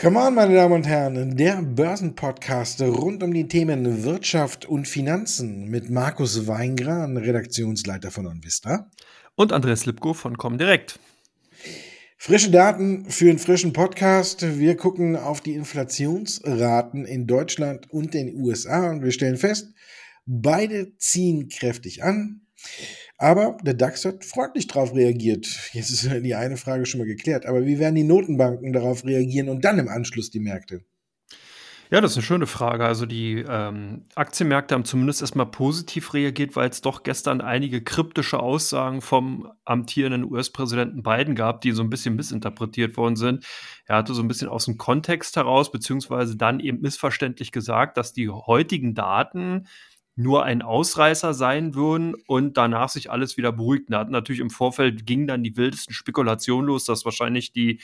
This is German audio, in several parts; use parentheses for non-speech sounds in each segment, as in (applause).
Come on, meine Damen und Herren, der Börsenpodcast rund um die Themen Wirtschaft und Finanzen mit Markus Weingran, Redaktionsleiter von OnVista. Und Andreas Lipko von Comdirect. Frische Daten für einen frischen Podcast. Wir gucken auf die Inflationsraten in Deutschland und den USA und wir stellen fest, beide ziehen kräftig an. Aber der DAX hat freundlich darauf reagiert. Jetzt ist die eine Frage schon mal geklärt. Aber wie werden die Notenbanken darauf reagieren und dann im Anschluss die Märkte? Ja, das ist eine schöne Frage. Also die ähm, Aktienmärkte haben zumindest erstmal positiv reagiert, weil es doch gestern einige kryptische Aussagen vom amtierenden US-Präsidenten Biden gab, die so ein bisschen missinterpretiert worden sind. Er hatte so ein bisschen aus dem Kontext heraus, beziehungsweise dann eben missverständlich gesagt, dass die heutigen Daten nur ein Ausreißer sein würden und danach sich alles wieder beruhigt. Hat natürlich im Vorfeld ging dann die wildesten Spekulationen los, dass wahrscheinlich die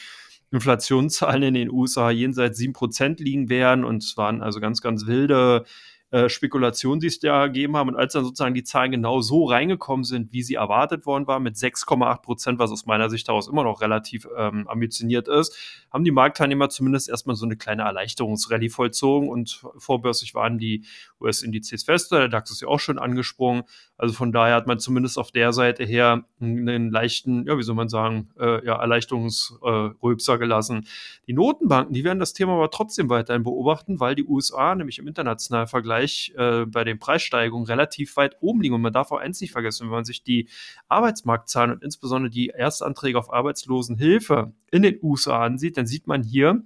Inflationszahlen in den USA jenseits 7% liegen werden und es waren also ganz, ganz wilde äh, Spekulationen, die es da gegeben haben. Und als dann sozusagen die Zahlen genau so reingekommen sind, wie sie erwartet worden war, mit 6,8 Prozent, was aus meiner Sicht daraus immer noch relativ ähm, ambitioniert ist, haben die Marktteilnehmer zumindest erstmal so eine kleine Erleichterungsrallye vollzogen und vorbörslich waren die US-Indizes fester. Der DAX ist ja auch schon angesprungen. Also von daher hat man zumindest auf der Seite her einen leichten, ja, wie soll man sagen, äh, ja, Erleichterungsröpser äh, gelassen. Die Notenbanken, die werden das Thema aber trotzdem weiterhin beobachten, weil die USA nämlich im internationalen Vergleich äh, bei den Preissteigerungen relativ weit oben liegen. Und man darf auch eins nicht vergessen, wenn man sich die Arbeitsmarktzahlen und insbesondere die Erstanträge auf Arbeitslosenhilfe in den USA ansieht, dann sieht man hier,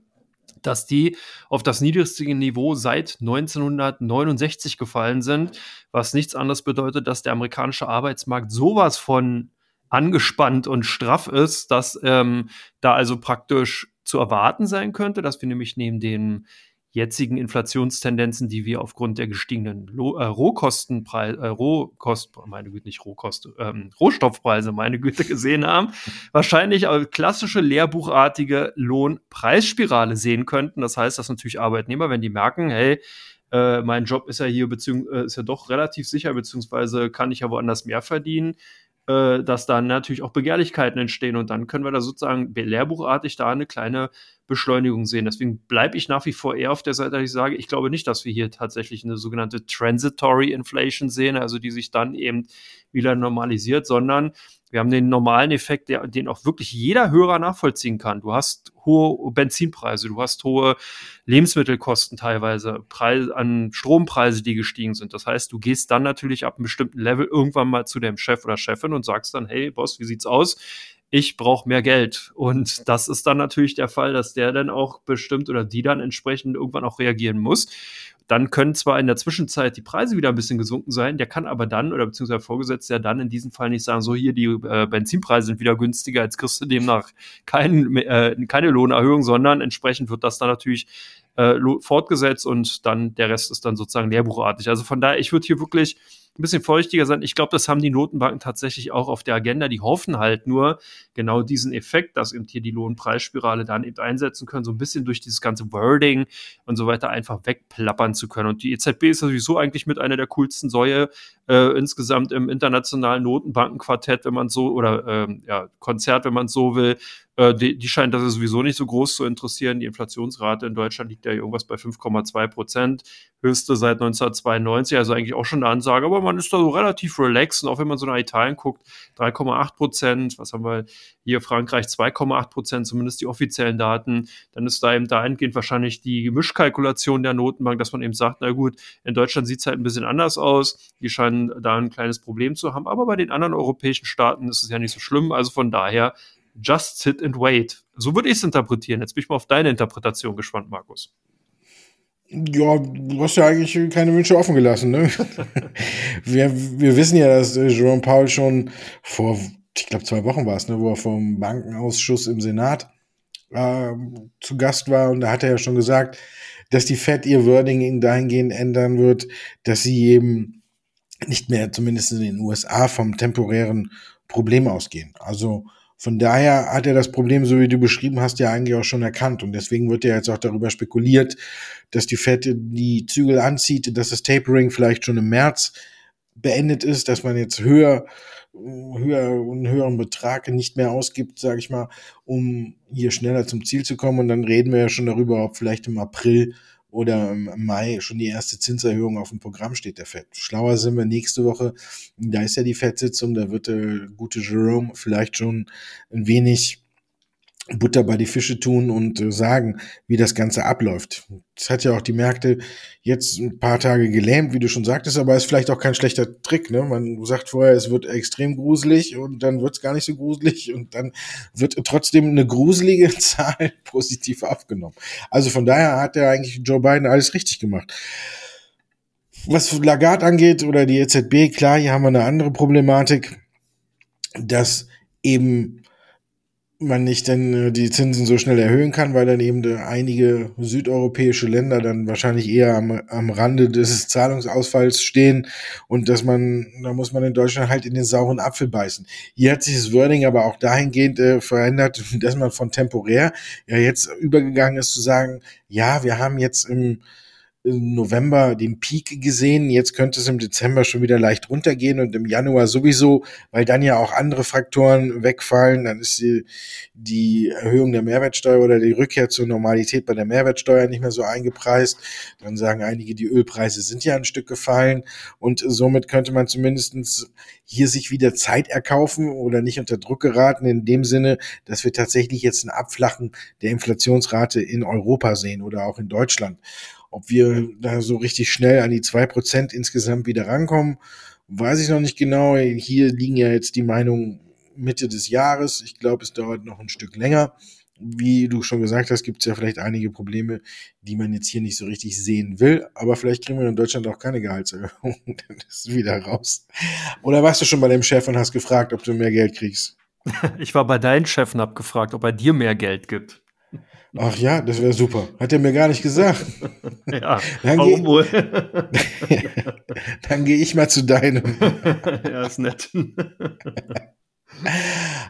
dass die auf das niedrigste Niveau seit 1969 gefallen sind, was nichts anderes bedeutet, dass der amerikanische Arbeitsmarkt sowas von angespannt und straff ist, dass ähm, da also praktisch zu erwarten sein könnte, dass wir nämlich neben den jetzigen Inflationstendenzen, die wir aufgrund der gestiegenen Lo äh, Rohkostenpreise, äh, Rohkost, meine Güte, nicht Rohkost, ähm, Rohstoffpreise, meine Güte, gesehen haben, (laughs) wahrscheinlich auch klassische lehrbuchartige Lohnpreisspirale sehen könnten. Das heißt, dass natürlich Arbeitnehmer, wenn die merken, hey, äh, mein Job ist ja hier beziehungs äh, ist ja doch relativ sicher, beziehungsweise kann ich ja woanders mehr verdienen, äh, dass dann natürlich auch Begehrlichkeiten entstehen und dann können wir da sozusagen lehrbuchartig da eine kleine Beschleunigung sehen. Deswegen bleibe ich nach wie vor eher auf der Seite, dass ich sage, ich glaube nicht, dass wir hier tatsächlich eine sogenannte Transitory Inflation sehen, also die sich dann eben wieder normalisiert, sondern wir haben den normalen Effekt, der, den auch wirklich jeder Hörer nachvollziehen kann. Du hast hohe Benzinpreise, du hast hohe Lebensmittelkosten teilweise, Preise an Strompreise, die gestiegen sind. Das heißt, du gehst dann natürlich ab einem bestimmten Level irgendwann mal zu dem Chef oder Chefin und sagst dann, hey Boss, wie sieht's aus? Ich brauche mehr Geld. Und das ist dann natürlich der Fall, dass der dann auch bestimmt oder die dann entsprechend irgendwann auch reagieren muss. Dann können zwar in der Zwischenzeit die Preise wieder ein bisschen gesunken sein, der kann aber dann, oder beziehungsweise der Vorgesetzte ja dann in diesem Fall nicht sagen, so hier, die äh, Benzinpreise sind wieder günstiger, jetzt kriegst du demnach kein, äh, keine Lohnerhöhung, sondern entsprechend wird das dann natürlich äh, fortgesetzt und dann der Rest ist dann sozusagen lehrbuchartig. Also von daher, ich würde hier wirklich ein bisschen feuchtiger sein. Ich glaube, das haben die Notenbanken tatsächlich auch auf der Agenda. Die hoffen halt nur genau diesen Effekt, dass eben hier die Lohnpreisspirale dann eben einsetzen können, so ein bisschen durch dieses ganze Wording und so weiter einfach wegplappern zu können. Und die EZB ist sowieso eigentlich mit einer der coolsten Säue äh, insgesamt im internationalen Notenbankenquartett, wenn man so, oder ähm, ja, Konzert, wenn man so will, äh, die, die scheint das sowieso nicht so groß zu interessieren. Die Inflationsrate in Deutschland liegt ja irgendwas bei 5,2 Prozent, höchste seit 1992, also eigentlich auch schon eine Ansage, aber man ist da so relativ relaxed und auch wenn man so nach Italien guckt, 3,8 Prozent, was haben wir hier, Frankreich 2,8 Prozent, zumindest die offiziellen Daten, dann ist da eben dahingehend wahrscheinlich die Mischkalkulation der Notenbank, dass man eben sagt, na gut, in Deutschland sieht es halt ein bisschen anders aus, die scheinen da ein kleines Problem zu haben, aber bei den anderen europäischen Staaten ist es ja nicht so schlimm, also von daher Just sit and wait. So würde ich es interpretieren. Jetzt bin ich mal auf deine Interpretation gespannt, Markus. Ja, du hast ja eigentlich keine Wünsche offen gelassen. Ne? (laughs) wir, wir wissen ja, dass äh, Jerome Powell schon vor, ich glaube, zwei Wochen war es, ne, wo er vom Bankenausschuss im Senat äh, zu Gast war. Und da hat er ja schon gesagt, dass die Fed ihr Wording dahingehend ändern wird, dass sie eben nicht mehr, zumindest in den USA, vom temporären Problem ausgehen. Also von daher hat er das Problem, so wie du beschrieben hast, ja eigentlich auch schon erkannt. Und deswegen wird ja jetzt auch darüber spekuliert, dass die Fed die Zügel anzieht, dass das Tapering vielleicht schon im März beendet ist, dass man jetzt höher, höher, einen höheren Betrag nicht mehr ausgibt, sage ich mal, um hier schneller zum Ziel zu kommen. Und dann reden wir ja schon darüber, ob vielleicht im April oder im Mai schon die erste Zinserhöhung auf dem Programm steht der FED. Schlauer sind wir nächste Woche. Da ist ja die FED-Sitzung, da wird der gute Jerome vielleicht schon ein wenig Butter bei die Fische tun und äh, sagen, wie das Ganze abläuft. Das hat ja auch die Märkte jetzt ein paar Tage gelähmt, wie du schon sagtest, aber ist vielleicht auch kein schlechter Trick. Ne? Man sagt vorher, es wird extrem gruselig und dann wird es gar nicht so gruselig und dann wird trotzdem eine gruselige (laughs) Zahl positiv aufgenommen. Also von daher hat ja eigentlich Joe Biden alles richtig gemacht. Was Lagarde angeht oder die EZB, klar, hier haben wir eine andere Problematik, dass eben man nicht dann äh, die Zinsen so schnell erhöhen kann, weil dann eben einige südeuropäische Länder dann wahrscheinlich eher am, am Rande des Zahlungsausfalls stehen und dass man, da muss man in Deutschland halt in den sauren Apfel beißen. Hier hat sich das Wording aber auch dahingehend äh, verändert, (laughs) dass man von temporär ja jetzt übergegangen ist zu sagen, ja, wir haben jetzt im im November den Peak gesehen. Jetzt könnte es im Dezember schon wieder leicht runtergehen und im Januar sowieso, weil dann ja auch andere Faktoren wegfallen. Dann ist die, die Erhöhung der Mehrwertsteuer oder die Rückkehr zur Normalität bei der Mehrwertsteuer nicht mehr so eingepreist. Dann sagen einige, die Ölpreise sind ja ein Stück gefallen und somit könnte man zumindestens hier sich wieder Zeit erkaufen oder nicht unter Druck geraten in dem Sinne, dass wir tatsächlich jetzt ein Abflachen der Inflationsrate in Europa sehen oder auch in Deutschland. Ob wir da so richtig schnell an die zwei Prozent insgesamt wieder rankommen, weiß ich noch nicht genau. Hier liegen ja jetzt die Meinungen Mitte des Jahres. Ich glaube, es dauert noch ein Stück länger. Wie du schon gesagt hast, gibt es ja vielleicht einige Probleme, die man jetzt hier nicht so richtig sehen will. Aber vielleicht kriegen wir in Deutschland auch keine Gehaltserhöhung. (laughs) Dann ist wieder raus. Oder warst du schon bei dem Chef und hast gefragt, ob du mehr Geld kriegst? (laughs) Ich war bei deinen Chef und habe gefragt, ob er dir mehr Geld gibt. Ach ja, das wäre super. Hat er mir gar nicht gesagt. (laughs) ja, dann warum wohl? (laughs) dann gehe ich mal zu deinem. (laughs) ja, ist nett.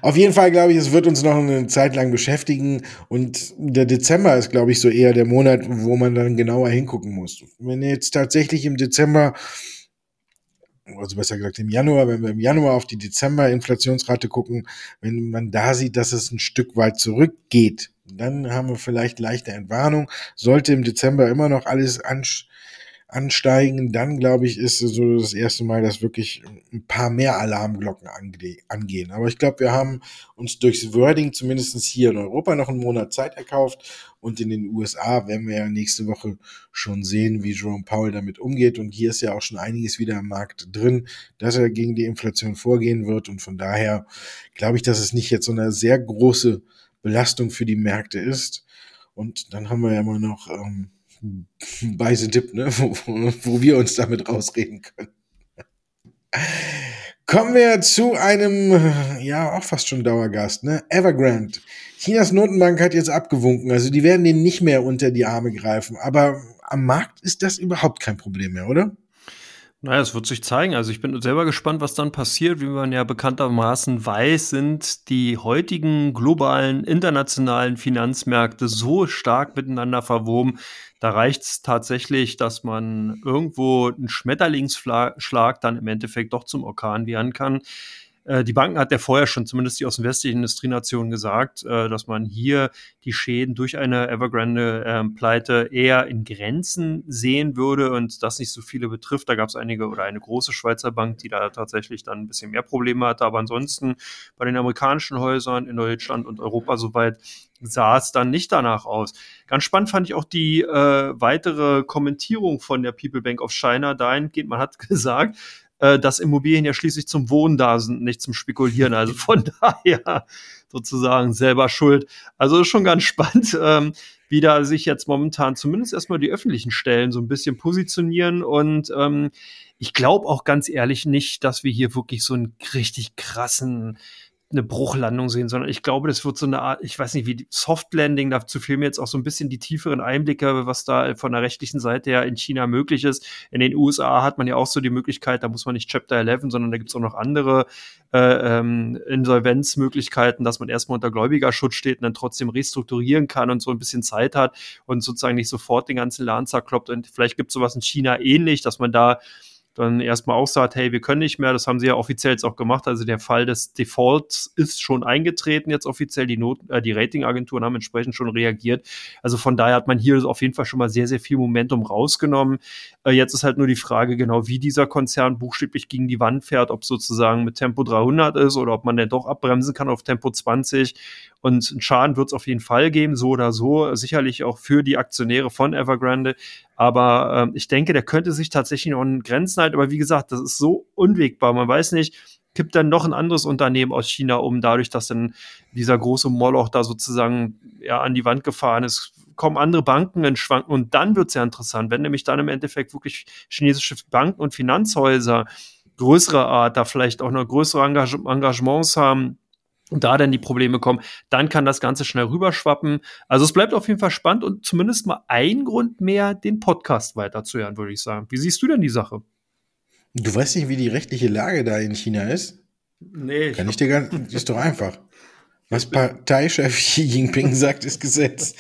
Auf jeden Fall glaube ich, es wird uns noch eine Zeit lang beschäftigen und der Dezember ist, glaube ich, so eher der Monat, wo man dann genauer hingucken muss. Wenn jetzt tatsächlich im Dezember, also besser gesagt im Januar, wenn wir im Januar auf die Dezember-Inflationsrate gucken, wenn man da sieht, dass es ein Stück weit zurückgeht, dann haben wir vielleicht leichte Entwarnung. Sollte im Dezember immer noch alles ansteigen, dann glaube ich, ist so das erste Mal, dass wirklich ein paar mehr Alarmglocken angehen. Aber ich glaube, wir haben uns durchs Wording zumindest hier in Europa noch einen Monat Zeit erkauft und in den USA werden wir ja nächste Woche schon sehen, wie Jerome Powell damit umgeht. Und hier ist ja auch schon einiges wieder im Markt drin, dass er gegen die Inflation vorgehen wird. Und von daher glaube ich, dass es nicht jetzt so eine sehr große Belastung für die Märkte ist. Und dann haben wir ja immer noch ähm, Weise Tipp, ne? wo, wo wir uns damit rausreden können. Kommen wir zu einem, ja, auch fast schon Dauergast, ne? Evergrande. Chinas Notenbank hat jetzt abgewunken, also die werden den nicht mehr unter die Arme greifen. Aber am Markt ist das überhaupt kein Problem mehr, oder? Naja, es wird sich zeigen. Also ich bin selber gespannt, was dann passiert. Wie man ja bekanntermaßen weiß, sind die heutigen globalen, internationalen Finanzmärkte so stark miteinander verwoben. Da reicht es tatsächlich, dass man irgendwo einen Schmetterlingsschlag dann im Endeffekt doch zum Orkan werden kann. Äh, die Banken hat ja vorher schon, zumindest die aus den westlichen Industrienationen, gesagt, äh, dass man hier die Schäden durch eine Evergrande-Pleite ähm, eher in Grenzen sehen würde und das nicht so viele betrifft. Da gab es einige oder eine große Schweizer Bank, die da tatsächlich dann ein bisschen mehr Probleme hatte. Aber ansonsten bei den amerikanischen Häusern in Deutschland und Europa soweit sah es dann nicht danach aus. Ganz spannend fand ich auch die äh, weitere Kommentierung von der People Bank of China dahingehend. Man hat (laughs) gesagt, äh, dass Immobilien ja schließlich zum Wohnen da sind, nicht zum Spekulieren. Also (laughs) von daher sozusagen selber schuld. Also ist schon ganz spannend, (laughs) ähm, wie da sich jetzt momentan zumindest erstmal die öffentlichen Stellen so ein bisschen positionieren. Und ähm, ich glaube auch ganz ehrlich nicht, dass wir hier wirklich so einen richtig krassen eine Bruchlandung sehen, sondern ich glaube, das wird so eine Art, ich weiß nicht, wie Soft Landing, dazu fehlen mir jetzt auch so ein bisschen die tieferen Einblicke, was da von der rechtlichen Seite her in China möglich ist. In den USA hat man ja auch so die Möglichkeit, da muss man nicht Chapter 11, sondern da gibt es auch noch andere äh, ähm, Insolvenzmöglichkeiten, dass man erstmal unter Gläubigerschutz steht und dann trotzdem restrukturieren kann und so ein bisschen Zeit hat und sozusagen nicht sofort den ganzen Laden zerkloppt. Und vielleicht gibt es sowas in China ähnlich, dass man da dann erstmal auch sagt, hey, wir können nicht mehr. Das haben sie ja offiziell jetzt auch gemacht. Also der Fall des Defaults ist schon eingetreten jetzt offiziell. Die, Not äh, die Ratingagenturen haben entsprechend schon reagiert. Also von daher hat man hier auf jeden Fall schon mal sehr, sehr viel Momentum rausgenommen. Äh, jetzt ist halt nur die Frage genau, wie dieser Konzern buchstäblich gegen die Wand fährt, ob sozusagen mit Tempo 300 ist oder ob man dann doch abbremsen kann auf Tempo 20. Und einen Schaden wird es auf jeden Fall geben, so oder so. Sicherlich auch für die Aktionäre von Evergrande. Aber ähm, ich denke, der könnte sich tatsächlich noch in Grenzen halten. Aber wie gesagt, das ist so unwegbar. Man weiß nicht, kippt dann noch ein anderes Unternehmen aus China um, dadurch, dass dann dieser große Moloch da sozusagen ja an die Wand gefahren ist, kommen andere Banken in Schwanken und dann wird es ja interessant, wenn nämlich dann im Endeffekt wirklich chinesische Banken und Finanzhäuser größere Art da vielleicht auch noch größere Engage Engagements haben, und da dann die Probleme kommen, dann kann das Ganze schnell rüberschwappen. Also es bleibt auf jeden Fall spannend und zumindest mal ein Grund mehr, den Podcast weiterzuhören, würde ich sagen. Wie siehst du denn die Sache? Du weißt nicht, wie die rechtliche Lage da in China ist? Nee. Kann ich dir gar nicht, ist doch einfach. Was Parteichef Xi Jinping sagt, ist Gesetz.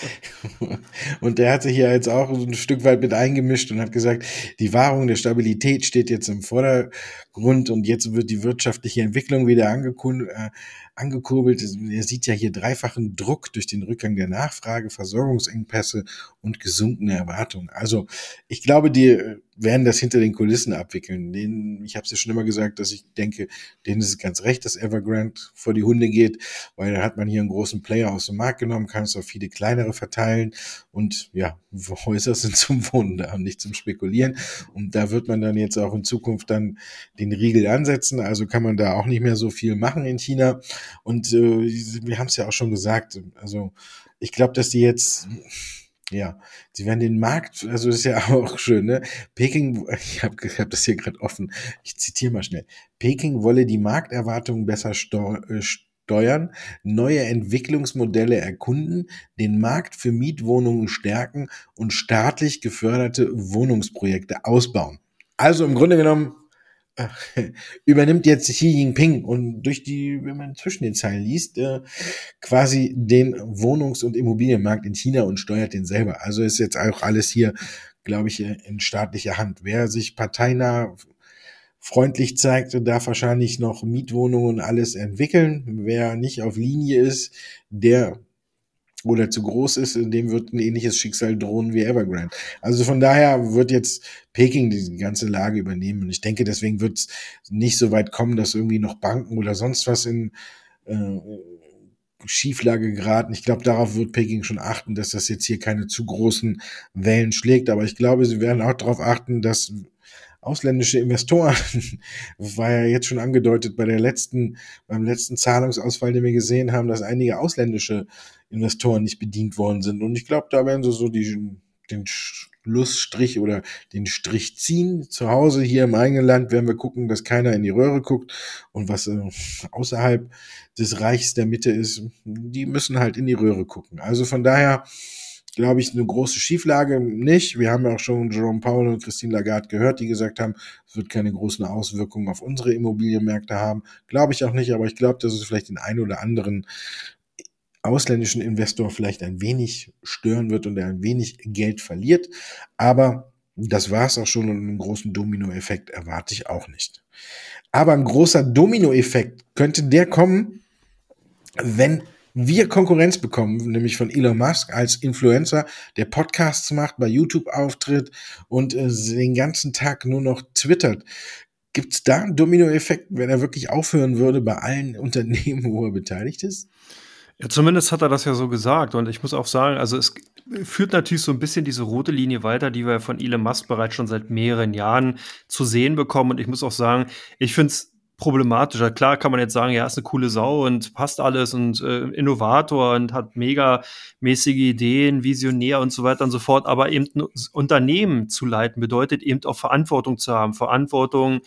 Und der hat sich ja jetzt auch ein Stück weit mit eingemischt und hat gesagt, die Wahrung der Stabilität steht jetzt im Vordergrund und jetzt wird die wirtschaftliche Entwicklung wieder äh, angekurbelt. Er sieht ja hier dreifachen Druck durch den Rückgang der Nachfrage, Versorgungsengpässe und gesunkene Erwartungen. Also ich glaube, die werden das hinter den Kulissen abwickeln. Den, ich habe es ja schon immer gesagt, dass ich denke, denen ist es ganz recht, dass Evergrande vor die Hunde geht, weil da hat man hier einen großen Player aus dem Markt genommen, kann es auf viele kleinere verteilen und ja, Häuser (laughs) sind zum Wohnen da und nicht zum Spekulieren. Und da wird man dann jetzt auch in Zukunft dann den Riegel ansetzen. Also kann man da auch nicht mehr so viel machen in China. Und äh, wir haben es ja auch schon gesagt. Also ich glaube, dass die jetzt ja, sie werden den Markt, also das ist ja (laughs) auch schön, ne? Peking, ich habe ich hab das hier gerade offen, ich zitiere mal schnell. Peking wolle die Markterwartungen besser äh, steuern, neue Entwicklungsmodelle erkunden, den Markt für Mietwohnungen stärken und staatlich geförderte Wohnungsprojekte ausbauen. Also im Grunde genommen (laughs) übernimmt jetzt Xi Jinping und durch die, wenn man zwischen den Zeilen liest, äh, quasi den Wohnungs- und Immobilienmarkt in China und steuert den selber. Also ist jetzt auch alles hier, glaube ich, in staatlicher Hand. Wer sich parteinah freundlich zeigt, darf wahrscheinlich noch Mietwohnungen und alles entwickeln. Wer nicht auf Linie ist, der oder zu groß ist, dem wird ein ähnliches Schicksal drohen wie Evergrande. Also von daher wird jetzt Peking die ganze Lage übernehmen. Und ich denke, deswegen wird es nicht so weit kommen, dass irgendwie noch Banken oder sonst was in äh, Schieflage geraten. Ich glaube, darauf wird Peking schon achten, dass das jetzt hier keine zu großen Wellen schlägt. Aber ich glaube, sie werden auch darauf achten, dass ausländische Investoren, (laughs) war ja jetzt schon angedeutet bei der letzten, beim letzten Zahlungsausfall, den wir gesehen haben, dass einige ausländische Investoren nicht bedient worden sind. Und ich glaube, da werden sie so die, den Schlussstrich oder den Strich ziehen. Zu Hause hier im eigenen Land werden wir gucken, dass keiner in die Röhre guckt. Und was äh, außerhalb des Reichs der Mitte ist, die müssen halt in die Röhre gucken. Also von daher, glaube ich, eine große Schieflage nicht. Wir haben ja auch schon Jerome Powell und Christine Lagarde gehört, die gesagt haben, es wird keine großen Auswirkungen auf unsere Immobilienmärkte haben. Glaube ich auch nicht, aber ich glaube, dass es vielleicht den einen oder anderen ausländischen Investor vielleicht ein wenig stören wird und er ein wenig Geld verliert. Aber das war es auch schon und einen großen Dominoeffekt erwarte ich auch nicht. Aber ein großer Dominoeffekt könnte der kommen, wenn wir Konkurrenz bekommen, nämlich von Elon Musk als Influencer, der Podcasts macht, bei YouTube auftritt und äh, den ganzen Tag nur noch twittert. Gibt es da einen Dominoeffekt, wenn er wirklich aufhören würde bei allen (laughs) Unternehmen, wo er beteiligt ist? Ja, zumindest hat er das ja so gesagt. Und ich muss auch sagen, also es führt natürlich so ein bisschen diese rote Linie weiter, die wir von Elon Musk bereits schon seit mehreren Jahren zu sehen bekommen. Und ich muss auch sagen, ich finde es problematischer. Klar kann man jetzt sagen, ja, ist eine coole Sau und passt alles und äh, Innovator und hat mega mäßige Ideen, Visionär und so weiter und so fort. Aber eben ein Unternehmen zu leiten bedeutet eben auch Verantwortung zu haben. Verantwortung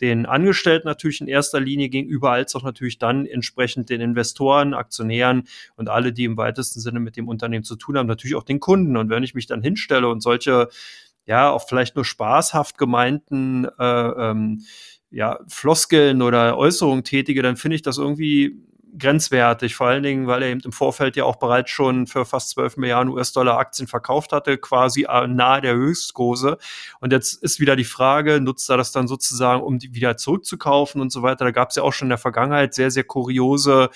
den Angestellten natürlich in erster Linie gegenüber, als auch natürlich dann entsprechend den Investoren, Aktionären und alle, die im weitesten Sinne mit dem Unternehmen zu tun haben, natürlich auch den Kunden. Und wenn ich mich dann hinstelle und solche, ja, auch vielleicht nur spaßhaft gemeinten äh, ähm, ja, Floskeln oder Äußerungen tätige, dann finde ich das irgendwie grenzwertig, vor allen Dingen, weil er eben im Vorfeld ja auch bereits schon für fast 12 Milliarden US-Dollar Aktien verkauft hatte, quasi nahe der Höchstkurse. Und jetzt ist wieder die Frage, nutzt er das dann sozusagen, um die wieder zurückzukaufen und so weiter. Da gab es ja auch schon in der Vergangenheit sehr, sehr kuriose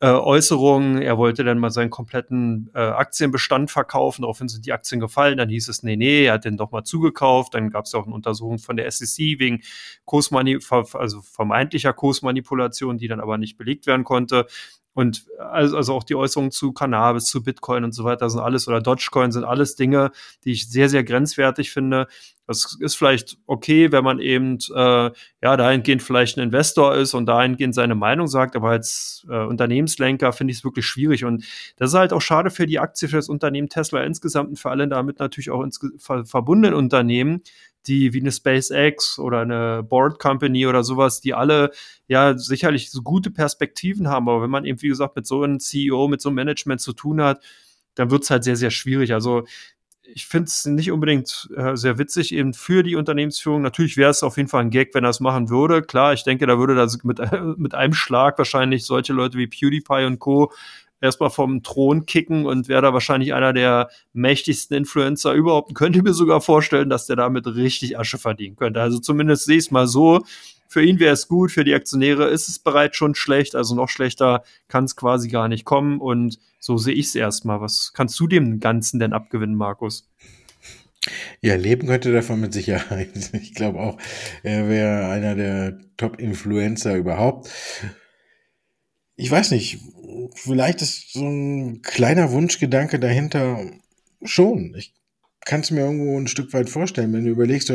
äh, Äußerungen, er wollte dann mal seinen kompletten äh, Aktienbestand verkaufen, daraufhin sind die Aktien gefallen, dann hieß es, nee, nee, er hat den doch mal zugekauft, dann gab es ja auch eine Untersuchung von der SEC wegen Kursmani also vermeintlicher Kursmanipulation, die dann aber nicht belegt werden konnte. Und also, also auch die Äußerungen zu Cannabis, zu Bitcoin und so weiter sind alles, oder Dogecoin sind alles Dinge, die ich sehr, sehr grenzwertig finde. Das ist vielleicht okay, wenn man eben äh, ja dahingehend vielleicht ein Investor ist und dahingehend seine Meinung sagt, aber als äh, Unternehmenslenker finde ich es wirklich schwierig. Und das ist halt auch schade für die Aktie, für das Unternehmen Tesla insgesamt und für alle damit natürlich auch ins ver verbundenen Unternehmen, die wie eine SpaceX oder eine Board Company oder sowas, die alle ja sicherlich so gute Perspektiven haben. Aber wenn man eben, wie gesagt, mit so einem CEO, mit so einem Management zu tun hat, dann wird es halt sehr, sehr schwierig. Also ich finde es nicht unbedingt äh, sehr witzig eben für die Unternehmensführung. Natürlich wäre es auf jeden Fall ein Gag, wenn er es machen würde. Klar, ich denke, da würde das mit, äh, (laughs) mit einem Schlag wahrscheinlich solche Leute wie PewDiePie und Co erstmal vom Thron kicken und wäre da wahrscheinlich einer der mächtigsten Influencer überhaupt. Könnte mir sogar vorstellen, dass der damit richtig Asche verdienen könnte. Also zumindest sehe ich es mal so. Für ihn wäre es gut, für die Aktionäre ist es bereits schon schlecht, also noch schlechter kann es quasi gar nicht kommen. Und so sehe ich es erstmal. Was kannst du dem Ganzen denn abgewinnen, Markus? Ja, leben könnte davon mit Sicherheit. (laughs) Ich glaube auch, er wäre einer der Top-Influencer überhaupt. Ich weiß nicht, vielleicht ist so ein kleiner Wunschgedanke dahinter schon. Ich kann es mir irgendwo ein Stück weit vorstellen, wenn du überlegst,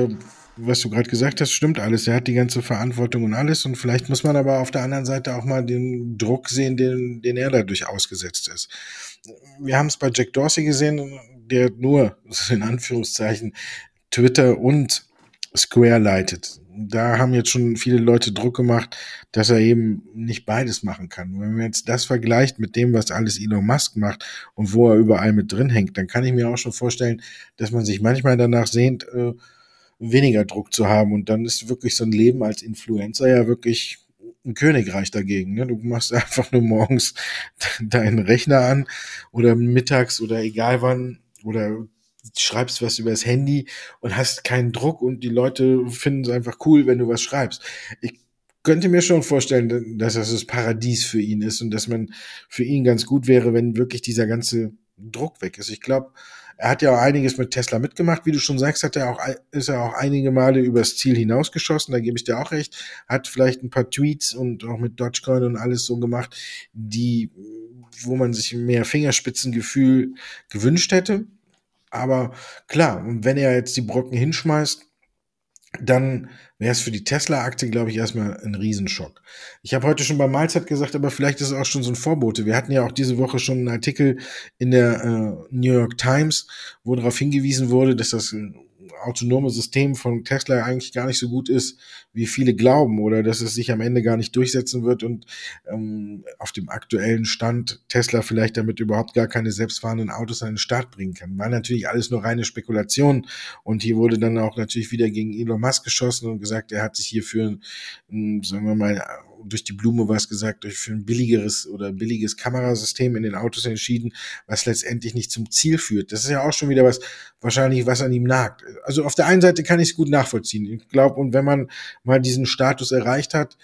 was du gerade gesagt hast, stimmt alles. Er hat die ganze Verantwortung und alles. Und vielleicht muss man aber auf der anderen Seite auch mal den Druck sehen, den, den er dadurch ausgesetzt ist. Wir haben es bei Jack Dorsey gesehen, der nur, (laughs) in Anführungszeichen, Twitter und Square leitet da haben jetzt schon viele Leute Druck gemacht, dass er eben nicht beides machen kann. Wenn man jetzt das vergleicht mit dem, was alles Elon Musk macht und wo er überall mit drin hängt, dann kann ich mir auch schon vorstellen, dass man sich manchmal danach sehnt, äh, weniger Druck zu haben. Und dann ist wirklich so ein Leben als Influencer ja wirklich ein Königreich dagegen. Ne? Du machst (laughs) einfach nur morgens (laughs) deinen Rechner an oder mittags oder egal wann oder schreibst was übers Handy und hast keinen Druck und die Leute finden es einfach cool, wenn du was schreibst. Ich könnte mir schon vorstellen, dass das das Paradies für ihn ist und dass man für ihn ganz gut wäre, wenn wirklich dieser ganze Druck weg ist. Ich glaube, er hat ja auch einiges mit Tesla mitgemacht, wie du schon sagst, hat er auch, ist er auch einige Male übers Ziel hinausgeschossen, da gebe ich dir auch recht, hat vielleicht ein paar Tweets und auch mit Dogecoin und alles so gemacht, die, wo man sich mehr Fingerspitzengefühl gewünscht hätte. Aber klar, wenn er jetzt die Brocken hinschmeißt, dann wäre es für die Tesla-Aktie, glaube ich, erstmal ein Riesenschock. Ich habe heute schon bei Mahlzeit gesagt, aber vielleicht ist es auch schon so ein Vorbote. Wir hatten ja auch diese Woche schon einen Artikel in der äh, New York Times, wo darauf hingewiesen wurde, dass das autonome System von Tesla eigentlich gar nicht so gut ist, wie viele glauben, oder dass es sich am Ende gar nicht durchsetzen wird und ähm, auf dem aktuellen Stand Tesla vielleicht damit überhaupt gar keine selbstfahrenden Autos an den Start bringen kann. War natürlich alles nur reine Spekulation und hier wurde dann auch natürlich wieder gegen Elon Musk geschossen und gesagt, er hat sich hier für, sagen wir mal, durch die Blume was gesagt, durch für ein billigeres oder billiges Kamerasystem in den Autos entschieden, was letztendlich nicht zum Ziel führt. Das ist ja auch schon wieder was, wahrscheinlich was an ihm nagt. Also auf der einen Seite kann ich es gut nachvollziehen. Ich glaube, und wenn man mal diesen Status erreicht hat,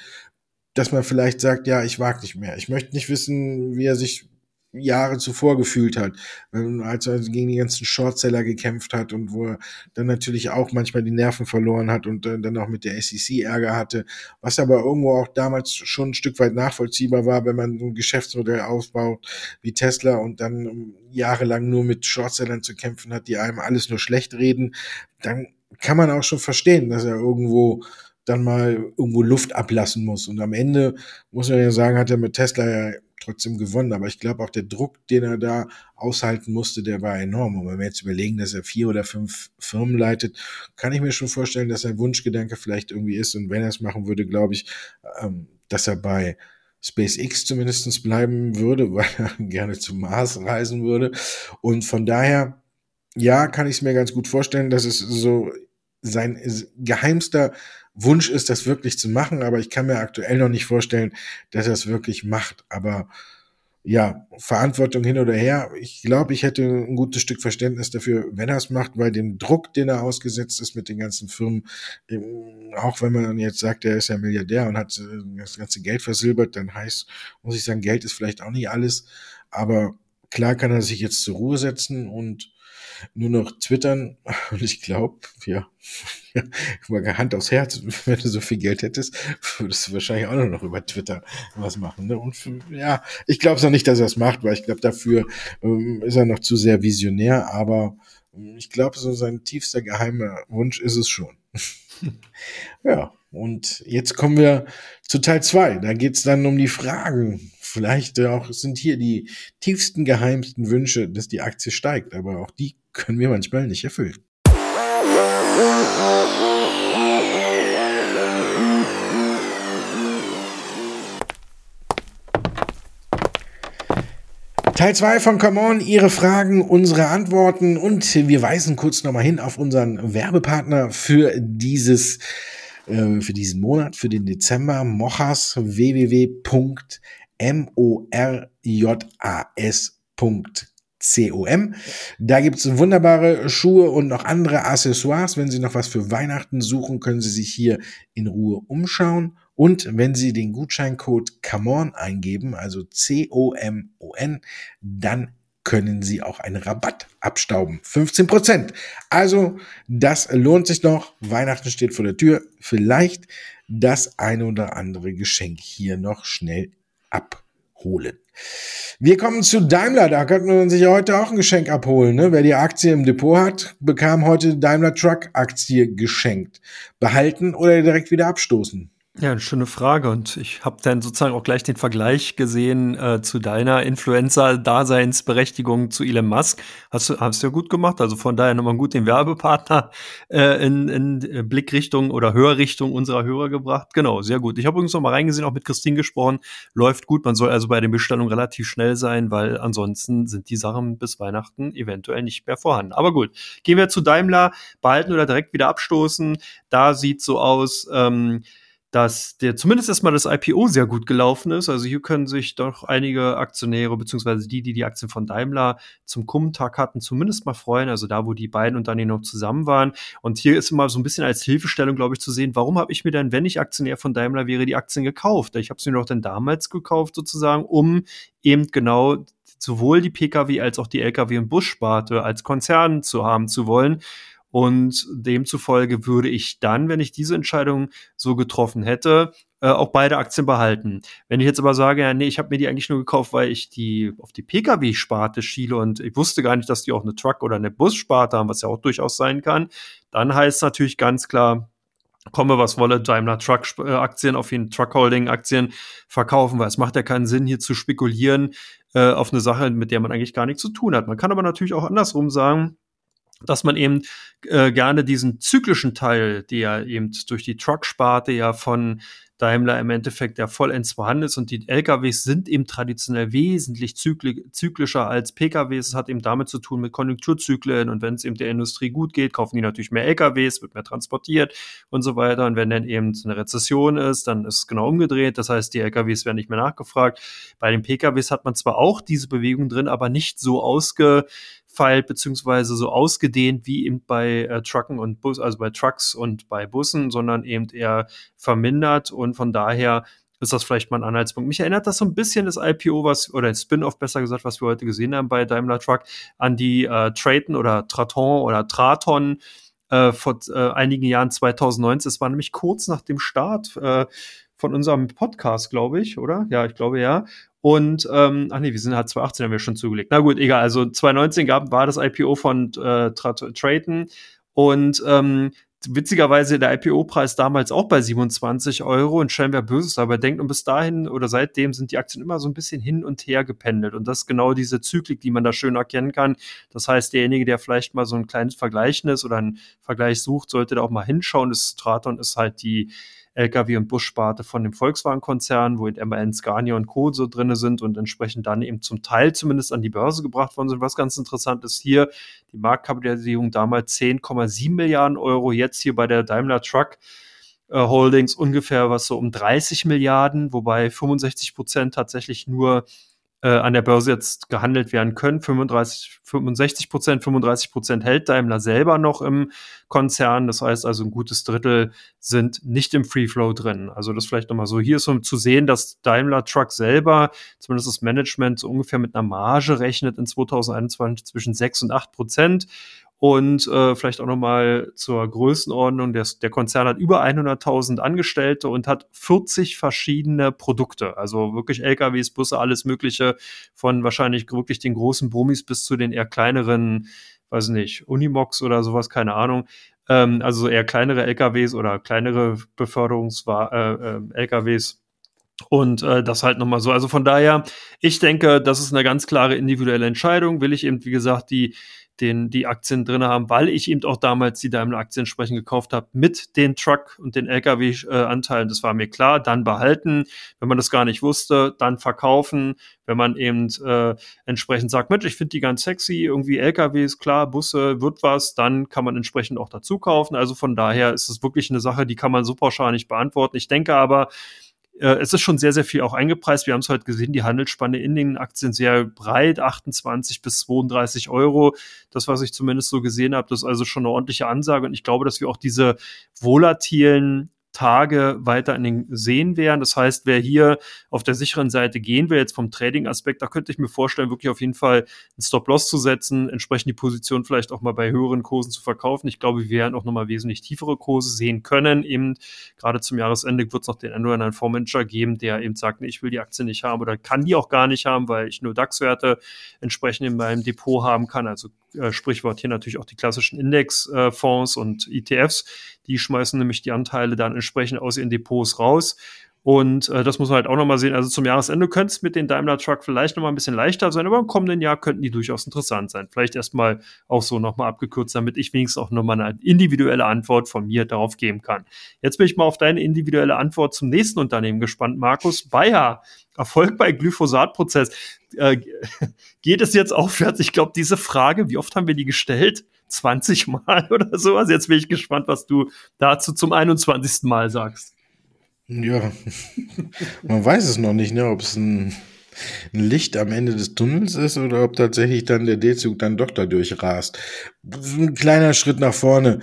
dass man vielleicht sagt, ja, ich wage nicht mehr. Ich möchte nicht wissen, wie er sich Jahre zuvor gefühlt hat, als er gegen die ganzen Shortseller gekämpft hat und wo er dann natürlich auch manchmal die Nerven verloren hat und dann auch mit der SEC Ärger hatte, was aber irgendwo auch damals schon ein Stück weit nachvollziehbar war, wenn man ein Geschäftsmodell aufbaut wie Tesla und dann jahrelang nur mit Shortsellern zu kämpfen hat, die einem alles nur schlecht reden, dann kann man auch schon verstehen, dass er irgendwo dann mal irgendwo Luft ablassen muss. Und am Ende muss man ja sagen, hat er mit Tesla ja trotzdem gewonnen. Aber ich glaube auch der Druck, den er da aushalten musste, der war enorm. Und wenn wir jetzt überlegen, dass er vier oder fünf Firmen leitet, kann ich mir schon vorstellen, dass sein Wunschgedanke vielleicht irgendwie ist. Und wenn er es machen würde, glaube ich, ähm, dass er bei SpaceX zumindestens bleiben würde, (laughs) weil er gerne zum Mars reisen würde. Und von daher, ja, kann ich es mir ganz gut vorstellen, dass es so sein geheimster Wunsch ist, das wirklich zu machen, aber ich kann mir aktuell noch nicht vorstellen, dass er es wirklich macht. Aber ja, Verantwortung hin oder her. Ich glaube, ich hätte ein gutes Stück Verständnis dafür, wenn er es macht, weil dem Druck, den er ausgesetzt ist mit den ganzen Firmen, auch wenn man jetzt sagt, er ist ja Milliardär und hat äh, das ganze Geld versilbert, dann heißt, muss ich sagen, Geld ist vielleicht auch nicht alles, aber klar kann er sich jetzt zur Ruhe setzen und nur noch twittern. (laughs) Und ich glaube, (laughs) ja, mal Hand aufs Herz, (laughs) wenn du so viel Geld hättest, würdest du wahrscheinlich auch nur noch über Twitter was machen. Ne? Und ja, ich glaube es noch nicht, dass er es macht, weil ich glaube, dafür ähm, ist er noch zu sehr visionär, aber ähm, ich glaube, so sein tiefster geheimer Wunsch ist es schon. ja, und jetzt kommen wir zu Teil zwei. Da geht es dann um die Fragen vielleicht auch sind hier die tiefsten, geheimsten Wünsche, dass die Aktie steigt, aber auch die können wir manchmal nicht erfüllen. Teil 2 von Come On, Ihre Fragen, unsere Antworten und wir weisen kurz nochmal hin auf unseren Werbepartner für dieses, äh, für diesen Monat, für den Dezember, Mochas, www.morjas.com. C-O-M. Da gibt's wunderbare Schuhe und noch andere Accessoires. Wenn Sie noch was für Weihnachten suchen, können Sie sich hier in Ruhe umschauen. Und wenn Sie den Gutscheincode COMEON eingeben, also C-O-M-O-N, dann können Sie auch einen Rabatt abstauben. 15 Prozent. Also, das lohnt sich noch. Weihnachten steht vor der Tür. Vielleicht das eine oder andere Geschenk hier noch schnell abholen. Wir kommen zu Daimler. Da könnte man sich heute auch ein Geschenk abholen. Ne? Wer die Aktie im Depot hat, bekam heute Daimler Truck Aktie geschenkt. Behalten oder direkt wieder abstoßen? Ja, eine schöne Frage. Und ich habe dann sozusagen auch gleich den Vergleich gesehen äh, zu deiner Influencer-Daseinsberechtigung zu Elon Musk. Hast du, hast du ja gut gemacht. Also von daher nochmal gut den Werbepartner äh, in, in Blickrichtung oder Hörrichtung unserer Hörer gebracht. Genau, sehr gut. Ich habe übrigens noch mal reingesehen, auch mit Christine gesprochen. Läuft gut. Man soll also bei den Bestellungen relativ schnell sein, weil ansonsten sind die Sachen bis Weihnachten eventuell nicht mehr vorhanden. Aber gut, gehen wir zu Daimler. Behalten oder direkt wieder abstoßen. Da sieht so aus, ähm, dass der zumindest erstmal das IPO sehr gut gelaufen ist. Also hier können sich doch einige Aktionäre, beziehungsweise die, die die Aktien von Daimler zum Kummtag hatten, zumindest mal freuen. Also da, wo die beiden Unternehmen noch zusammen waren. Und hier ist immer so ein bisschen als Hilfestellung, glaube ich, zu sehen, warum habe ich mir denn, wenn ich Aktionär von Daimler wäre, die Aktien gekauft? Ich habe sie mir doch dann damals gekauft, sozusagen, um eben genau sowohl die Pkw als auch die Lkw- und Bussparte als Konzern zu haben zu wollen. Und demzufolge würde ich dann, wenn ich diese Entscheidung so getroffen hätte, äh, auch beide Aktien behalten. Wenn ich jetzt aber sage, ja, nee, ich habe mir die eigentlich nur gekauft, weil ich die auf die Pkw-Sparte schiele und ich wusste gar nicht, dass die auch eine Truck- oder eine Bussparte haben, was ja auch durchaus sein kann, dann heißt natürlich ganz klar, komme was wolle, Daimler Truck äh, Aktien auf jeden Truck Holding Aktien verkaufen, weil es macht ja keinen Sinn, hier zu spekulieren äh, auf eine Sache, mit der man eigentlich gar nichts zu tun hat. Man kann aber natürlich auch andersrum sagen, dass man eben äh, gerne diesen zyklischen Teil, der eben durch die Truck-Sparte ja von Daimler im Endeffekt ja vollends vorhanden ist und die LKWs sind eben traditionell wesentlich zykli zyklischer als PKWs. Es hat eben damit zu tun mit Konjunkturzyklen und wenn es eben der Industrie gut geht, kaufen die natürlich mehr LKWs, wird mehr transportiert und so weiter. Und wenn dann eben eine Rezession ist, dann ist es genau umgedreht. Das heißt, die LKWs werden nicht mehr nachgefragt. Bei den PKWs hat man zwar auch diese Bewegung drin, aber nicht so ausge ausgefeilt beziehungsweise so ausgedehnt wie eben bei äh, Trucken und Bus, also bei Trucks und bei Bussen, sondern eben eher vermindert und von daher ist das vielleicht mal ein Anhaltspunkt. Mich erinnert das so ein bisschen das IPO, was, oder Spin-off besser gesagt, was wir heute gesehen haben bei Daimler Truck, an die äh, Traton oder Traton oder Traton äh, vor äh, einigen Jahren 2019. Es war nämlich kurz nach dem Start äh, von unserem Podcast, glaube ich, oder? Ja, ich glaube ja. Und, ähm, ach nee, wir sind halt 2018 haben wir schon zugelegt. Na gut, egal. Also 2019 gab, war das IPO von äh, Traton und ähm, witzigerweise der IPO-Preis damals auch bei 27 Euro und scheinbar böses dabei denkt. Und bis dahin oder seitdem sind die Aktien immer so ein bisschen hin und her gependelt. Und das ist genau diese Zyklik, die man da schön erkennen kann. Das heißt, derjenige, der vielleicht mal so ein kleines Vergleichnis oder einen Vergleich sucht, sollte da auch mal hinschauen. Das Traton ist halt die Lkw- und Bussparte von dem Volkswagen-Konzern, wo eben MAN, Scania und Co. so drinne sind und entsprechend dann eben zum Teil zumindest an die Börse gebracht worden sind. Was ganz interessant ist hier, die Marktkapitalisierung damals 10,7 Milliarden Euro, jetzt hier bei der Daimler Truck äh, Holdings ungefähr was so um 30 Milliarden, wobei 65 Prozent tatsächlich nur äh, an der Börse jetzt gehandelt werden können. 35, 65 Prozent, 35 Prozent hält Daimler selber noch im Konzern. Das heißt also, ein gutes Drittel sind nicht im Free Flow drin. Also das vielleicht nochmal so. Hier ist um zu sehen, dass Daimler Truck selber, zumindest das Management, so ungefähr mit einer Marge rechnet in 2021 zwischen 6 und 8 Prozent. Und äh, vielleicht auch nochmal zur Größenordnung. Der, der Konzern hat über 100.000 Angestellte und hat 40 verschiedene Produkte. Also wirklich LKWs, Busse, alles Mögliche. Von wahrscheinlich wirklich den großen Brummis bis zu den eher kleineren, weiß nicht, Unimox oder sowas, keine Ahnung. Ähm, also eher kleinere LKWs oder kleinere Beförderungs-LKWs. Äh, äh, und äh, das halt nochmal so. Also von daher, ich denke, das ist eine ganz klare individuelle Entscheidung. Will ich eben, wie gesagt, die den, die Aktien drin haben, weil ich eben auch damals die Daimler-Aktien entsprechend gekauft habe mit den Truck- und den Lkw-Anteilen. Das war mir klar. Dann behalten. Wenn man das gar nicht wusste, dann verkaufen. Wenn man eben äh, entsprechend sagt, Mensch, ich finde die ganz sexy, irgendwie LKWs, klar, Busse, wird was, dann kann man entsprechend auch dazu kaufen. Also von daher ist es wirklich eine Sache, die kann man so pauschal nicht beantworten. Ich denke aber, es ist schon sehr, sehr viel auch eingepreist. Wir haben es heute gesehen, die Handelsspanne in den Aktien sehr breit, 28 bis 32 Euro. Das, was ich zumindest so gesehen habe, das ist also schon eine ordentliche Ansage. Und ich glaube, dass wir auch diese volatilen Tage weiter in den sehen werden. Das heißt, wer hier auf der sicheren Seite gehen will, jetzt vom Trading-Aspekt, da könnte ich mir vorstellen, wirklich auf jeden Fall einen Stop-Loss zu setzen, entsprechend die Position vielleicht auch mal bei höheren Kursen zu verkaufen. Ich glaube, wir werden auch nochmal wesentlich tiefere Kurse sehen können. Eben gerade zum Jahresende wird es noch den einen oder anderen Fondsmanager geben, der eben sagt, nee, ich will die Aktie nicht haben oder kann die auch gar nicht haben, weil ich nur DAX-Werte entsprechend in meinem Depot haben kann. Also äh, Sprichwort hier natürlich auch die klassischen Indexfonds und ETFs. Die schmeißen nämlich die Anteile dann entsprechend aus ihren Depots raus. Und äh, das muss man halt auch nochmal sehen. Also zum Jahresende könnte es mit den Daimler Truck vielleicht nochmal ein bisschen leichter sein, aber im kommenden Jahr könnten die durchaus interessant sein. Vielleicht erstmal auch so nochmal abgekürzt, damit ich wenigstens auch nochmal eine individuelle Antwort von mir darauf geben kann. Jetzt bin ich mal auf deine individuelle Antwort zum nächsten Unternehmen gespannt, Markus. Bayer, Erfolg bei Glyphosatprozess. Äh, (laughs) geht es jetzt aufwärts? Ich glaube, diese Frage, wie oft haben wir die gestellt? 20 Mal (laughs) oder sowas. Jetzt bin ich gespannt, was du dazu zum 21. Mal sagst. Ja, man weiß es noch nicht, ne, ob es ein, ein, Licht am Ende des Tunnels ist oder ob tatsächlich dann der D-Zug dann doch dadurch rast. Ein kleiner Schritt nach vorne.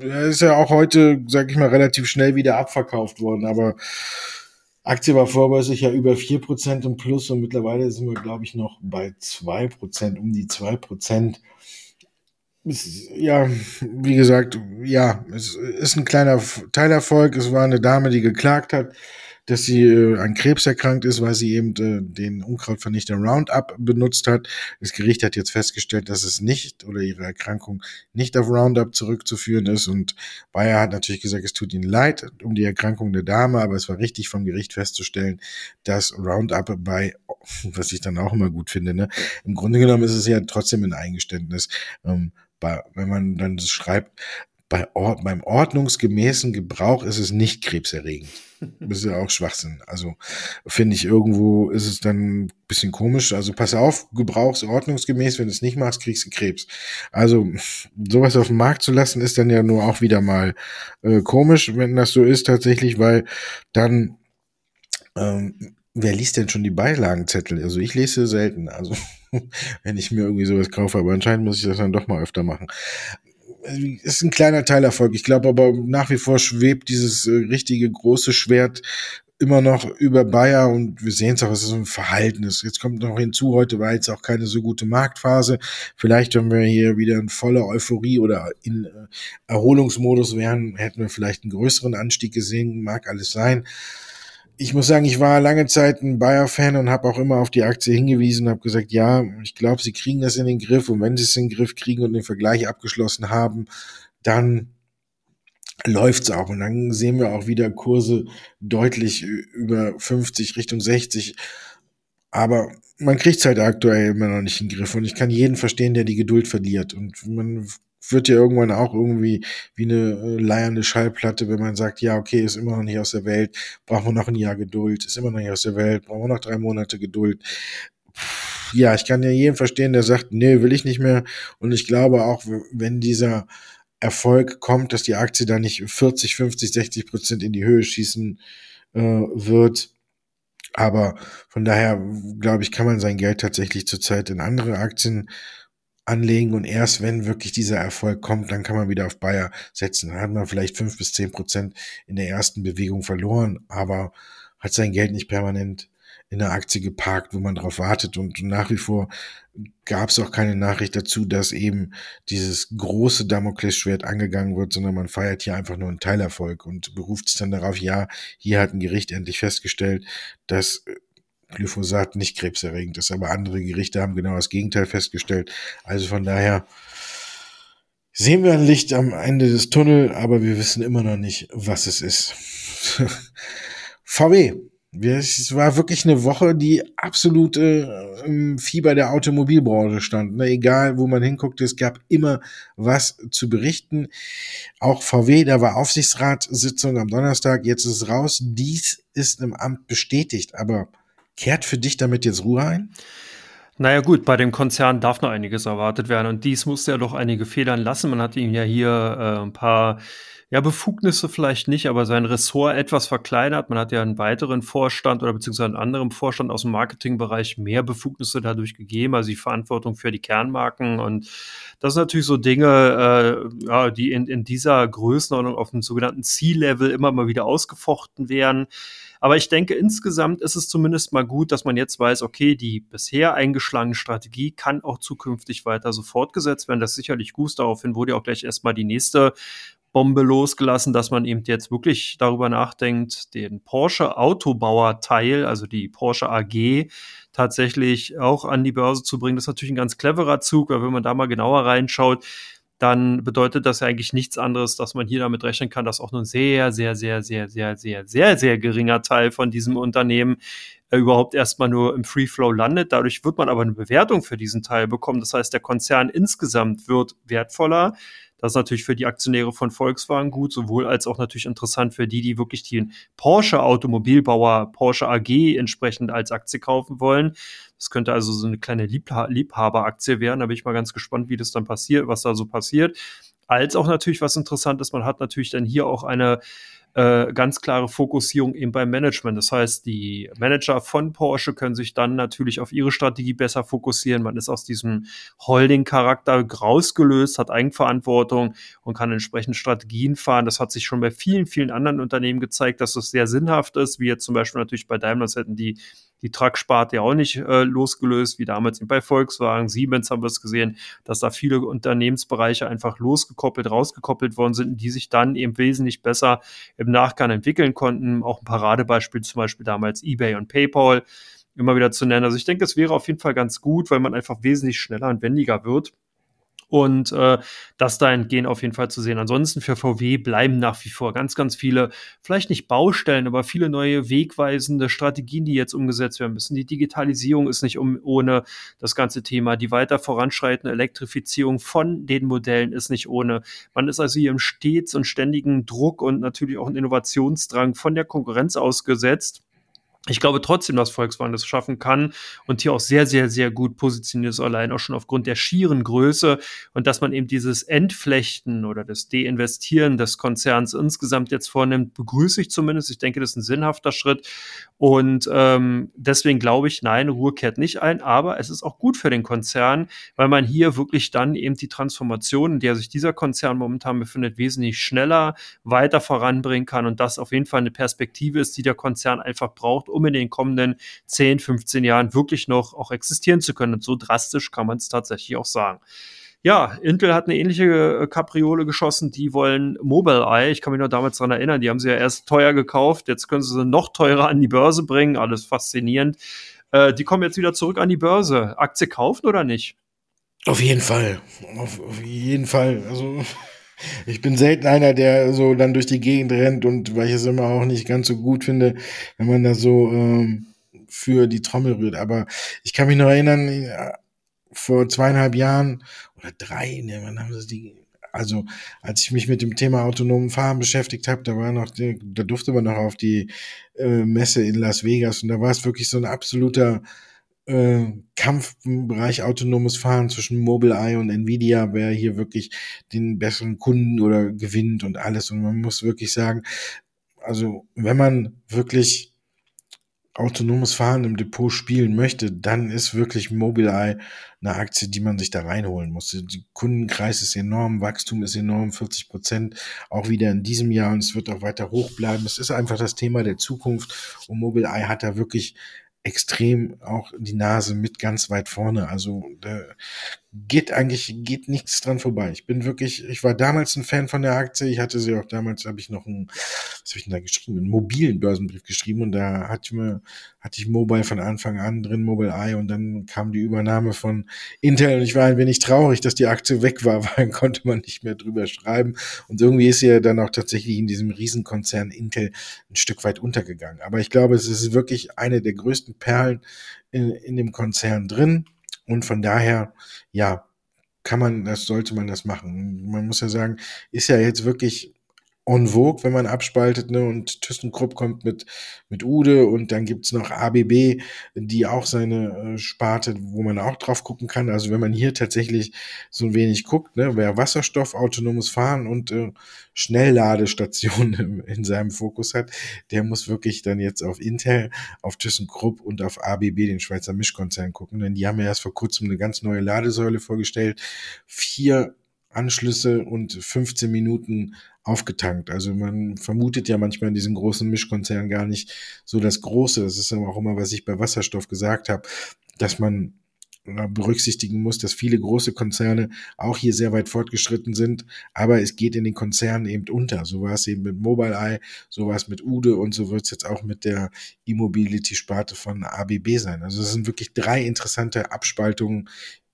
Er ist ja auch heute, sag ich mal, relativ schnell wieder abverkauft worden, aber Aktie war vorbörslich ja über 4% im Plus und mittlerweile sind wir, glaube ich, noch bei 2%, um die 2% ja, wie gesagt, ja, es ist ein kleiner Teilerfolg. Es war eine Dame, die geklagt hat, dass sie äh, an Krebs erkrankt ist, weil sie eben äh, den Unkrautvernichter Roundup benutzt hat. Das Gericht hat jetzt festgestellt, dass es nicht oder ihre Erkrankung nicht auf Roundup zurückzuführen ist. Und Bayer hat natürlich gesagt, es tut ihnen leid um die Erkrankung der Dame, aber es war richtig vom Gericht festzustellen, dass Roundup bei, was ich dann auch immer gut finde, ne, im Grunde genommen ist es ja trotzdem ein Eingeständnis. Ähm, bei, wenn man dann schreibt, bei Ord beim ordnungsgemäßen Gebrauch ist es nicht krebserregend. (laughs) Das ist ja auch Schwachsinn. Also finde ich irgendwo ist es dann ein bisschen komisch. Also pass auf, gebrauch's ordnungsgemäß. Wenn du es nicht machst, kriegst du Krebs. Also sowas auf den Markt zu lassen, ist dann ja nur auch wieder mal äh, komisch, wenn das so ist tatsächlich, weil dann ähm, wer liest denn schon die Beilagenzettel? Also ich lese selten. Also (laughs) wenn ich mir irgendwie sowas kaufe. Aber anscheinend muss ich das dann doch mal öfter machen. Ist ein kleiner Teilerfolg. Ich glaube aber nach wie vor schwebt dieses äh, richtige große Schwert immer noch über Bayer und wir sehen es auch, es ist ein Verhaltenes. Jetzt kommt noch hinzu, heute war jetzt auch keine so gute Marktphase. Vielleicht, wenn wir hier wieder in voller Euphorie oder in äh, Erholungsmodus wären, hätten wir vielleicht einen größeren Anstieg gesehen, mag alles sein ich muss sagen, ich war lange Zeit ein Bayer-Fan und habe auch immer auf die Aktie hingewiesen und habe gesagt, ja, ich glaube, sie kriegen das in den Griff. Und wenn sie es in den Griff kriegen und den Vergleich abgeschlossen haben, dann läuft's auch. Und dann sehen wir auch wieder Kurse deutlich über 50 Richtung 60. Aber man kriegt's halt aktuell immer noch nicht in den Griff. Und ich kann jeden verstehen, der die Geduld verliert. Und man wird ja irgendwann auch irgendwie wie eine äh, leiernde Schallplatte, wenn man sagt, ja, okay, ist immer noch nicht aus der Welt, brauchen wir noch ein Jahr Geduld, ist immer noch nicht aus der Welt, brauchen wir noch drei Monate Geduld. Ja, ich kann ja jeden verstehen, der sagt, nee, will ich nicht mehr. Und ich glaube auch, wenn dieser Erfolg kommt, dass die Aktie da nicht 40, 50, 60 Prozent in die Höhe schießen äh, wird. Aber von daher, glaube ich, kann man sein Geld tatsächlich zurzeit in andere Aktien anlegen und erst wenn wirklich dieser Erfolg kommt, dann kann man wieder auf Bayer setzen. Dann hat man vielleicht fünf bis zehn Prozent in der ersten Bewegung verloren, aber hat sein Geld nicht permanent in der Aktie geparkt, wo man drauf wartet. Und nach wie vor gab es auch keine Nachricht dazu, dass eben dieses große Damoklesschwert angegangen wird, sondern man feiert hier einfach nur einen Teilerfolg und beruft sich dann darauf, ja, hier hat ein Gericht endlich festgestellt, dass Glyphosat nicht krebserregend ist, aber andere Gerichte haben genau das Gegenteil festgestellt. Also von daher sehen wir ein Licht am Ende des Tunnels, aber wir wissen immer noch nicht, was es ist. (laughs) VW es war wirklich eine Woche, die absolut äh, Fieber der Automobilbranche stand. Ne? Egal, wo man hinguckte, es gab immer was zu berichten. Auch VW, da war Aufsichtsratssitzung am Donnerstag, jetzt ist es raus. Dies ist im Amt bestätigt, aber kehrt für dich damit jetzt Ruhe ein? Naja gut, bei dem Konzern darf noch einiges erwartet werden und dies musste ja doch einige Federn lassen. Man hat ihm ja hier äh, ein paar ja, Befugnisse vielleicht nicht, aber sein Ressort etwas verkleinert. Man hat ja einen weiteren Vorstand oder beziehungsweise einen anderen Vorstand aus dem Marketingbereich mehr Befugnisse dadurch gegeben, also die Verantwortung für die Kernmarken. Und das sind natürlich so Dinge, äh, ja, die in, in dieser Größenordnung auf dem sogenannten C-Level immer mal wieder ausgefochten werden. Aber ich denke, insgesamt ist es zumindest mal gut, dass man jetzt weiß, okay, die bisher eingeschlagene Strategie kann auch zukünftig weiter so fortgesetzt werden. Das ist sicherlich gut. Daraufhin wurde ja auch gleich erstmal die nächste Bombe losgelassen, dass man eben jetzt wirklich darüber nachdenkt, den Porsche Autobauer Teil, also die Porsche AG, tatsächlich auch an die Börse zu bringen. Das ist natürlich ein ganz cleverer Zug, weil wenn man da mal genauer reinschaut, dann bedeutet das ja eigentlich nichts anderes, dass man hier damit rechnen kann, dass auch nur ein sehr, sehr, sehr, sehr, sehr, sehr, sehr, sehr geringer Teil von diesem Unternehmen äh, überhaupt erstmal nur im Free Flow landet. Dadurch wird man aber eine Bewertung für diesen Teil bekommen. Das heißt, der Konzern insgesamt wird wertvoller. Das ist natürlich für die Aktionäre von Volkswagen gut, sowohl als auch natürlich interessant für die, die wirklich den Porsche Automobilbauer Porsche AG entsprechend als Aktie kaufen wollen. Das könnte also so eine kleine Liebha Liebhaberaktie werden. Da bin ich mal ganz gespannt, wie das dann passiert, was da so passiert. Als auch natürlich was interessant ist, man hat natürlich dann hier auch eine äh, ganz klare Fokussierung eben beim Management. Das heißt, die Manager von Porsche können sich dann natürlich auf ihre Strategie besser fokussieren. Man ist aus diesem Holding-Charakter rausgelöst, hat Eigenverantwortung und kann entsprechend Strategien fahren. Das hat sich schon bei vielen, vielen anderen Unternehmen gezeigt, dass das sehr sinnhaft ist, wie jetzt zum Beispiel natürlich bei Daimler hätten die die Truck-Sparte ja auch nicht äh, losgelöst, wie damals bei Volkswagen, Siemens haben wir es gesehen, dass da viele Unternehmensbereiche einfach losgekoppelt, rausgekoppelt worden sind, die sich dann eben wesentlich besser im Nachgang entwickeln konnten. Auch ein Paradebeispiel zum Beispiel damals eBay und PayPal immer wieder zu nennen. Also ich denke, es wäre auf jeden Fall ganz gut, weil man einfach wesentlich schneller und wendiger wird und äh, das dahingehend auf jeden Fall zu sehen. Ansonsten für VW bleiben nach wie vor ganz, ganz viele, vielleicht nicht Baustellen, aber viele neue wegweisende Strategien, die jetzt umgesetzt werden müssen. Die Digitalisierung ist nicht um, ohne das ganze Thema. Die weiter voranschreitende Elektrifizierung von den Modellen ist nicht ohne. Man ist also hier im stets und ständigen Druck und natürlich auch einen Innovationsdrang von der Konkurrenz ausgesetzt ich glaube trotzdem, dass Volkswagen das schaffen kann und hier auch sehr, sehr, sehr gut positioniert ist, allein auch schon aufgrund der schieren Größe und dass man eben dieses Entflechten oder das Deinvestieren des Konzerns insgesamt jetzt vornimmt, begrüße ich zumindest. Ich denke, das ist ein sinnhafter Schritt und ähm, deswegen glaube ich, nein, Ruhe kehrt nicht ein, aber es ist auch gut für den Konzern, weil man hier wirklich dann eben die Transformation, in der sich dieser Konzern momentan befindet, wesentlich schneller weiter voranbringen kann und das auf jeden Fall eine Perspektive ist, die der Konzern einfach braucht, um in den kommenden 10, 15 Jahren wirklich noch auch existieren zu können. Und so drastisch kann man es tatsächlich auch sagen. Ja, Intel hat eine ähnliche äh, Kapriole geschossen. Die wollen Mobileye. Ich kann mich noch damals daran erinnern. Die haben sie ja erst teuer gekauft. Jetzt können sie sie noch teurer an die Börse bringen. Alles faszinierend. Äh, die kommen jetzt wieder zurück an die Börse. Aktie kaufen oder nicht? Auf jeden Fall. Auf, auf jeden Fall. Also ich bin selten einer, der so dann durch die Gegend rennt und weil ich es immer auch nicht ganz so gut finde, wenn man da so ähm, für die Trommel rührt. Aber ich kann mich noch erinnern, äh, vor zweieinhalb Jahren oder drei, ne, wann haben sie die, also als ich mich mit dem Thema autonomen Fahren beschäftigt habe, da war noch, da durfte man noch auf die äh, Messe in Las Vegas und da war es wirklich so ein absoluter äh, Kampf im Bereich autonomes Fahren zwischen Mobileye und Nvidia, wer hier wirklich den besseren Kunden oder gewinnt und alles. Und man muss wirklich sagen, also wenn man wirklich autonomes Fahren im Depot spielen möchte, dann ist wirklich Mobileye eine Aktie, die man sich da reinholen muss. Der Kundenkreis ist enorm, Wachstum ist enorm, 40 Prozent auch wieder in diesem Jahr und es wird auch weiter hoch bleiben. Es ist einfach das Thema der Zukunft und Mobileye hat da wirklich extrem auch die Nase mit ganz weit vorne. Also da geht eigentlich geht nichts dran vorbei. Ich bin wirklich, ich war damals ein Fan von der Aktie. Ich hatte sie auch damals, habe ich noch einen, was habe ich denn da geschrieben, einen mobilen Börsenbrief geschrieben und da hatte ich mir, hatte ich Mobile von Anfang an drin, Mobile Eye und dann kam die Übernahme von Intel und ich war ein wenig traurig, dass die Aktie weg war, (laughs) weil dann konnte man nicht mehr drüber schreiben und irgendwie ist sie ja dann auch tatsächlich in diesem Riesenkonzern Intel ein Stück weit untergegangen. Aber ich glaube, es ist wirklich eine der größten Perlen in, in dem Konzern drin und von daher, ja, kann man, das sollte man das machen. Man muss ja sagen, ist ja jetzt wirklich en vogue, wenn man abspaltet, ne? Und ThyssenKrupp kommt mit, mit Ude und dann gibt's noch ABB, die auch seine äh, Sparte, wo man auch drauf gucken kann. Also wenn man hier tatsächlich so ein wenig guckt, ne, wer Wasserstoff, autonomes Fahren und äh, Schnellladestationen (laughs) in seinem Fokus hat, der muss wirklich dann jetzt auf Intel, auf ThyssenKrupp und auf ABB, den Schweizer Mischkonzern, gucken. Denn die haben ja erst vor kurzem eine ganz neue Ladesäule vorgestellt. Vier Anschlüsse und 15 Minuten aufgetankt. Also man vermutet ja manchmal in diesen großen Mischkonzernen gar nicht so das Große. Das ist auch immer, was ich bei Wasserstoff gesagt habe, dass man berücksichtigen muss, dass viele große Konzerne auch hier sehr weit fortgeschritten sind, aber es geht in den Konzernen eben unter. So war es eben mit Mobileye, so war es mit Ude und so wird es jetzt auch mit der E-Mobility-Sparte von ABB sein. Also es sind wirklich drei interessante Abspaltungen,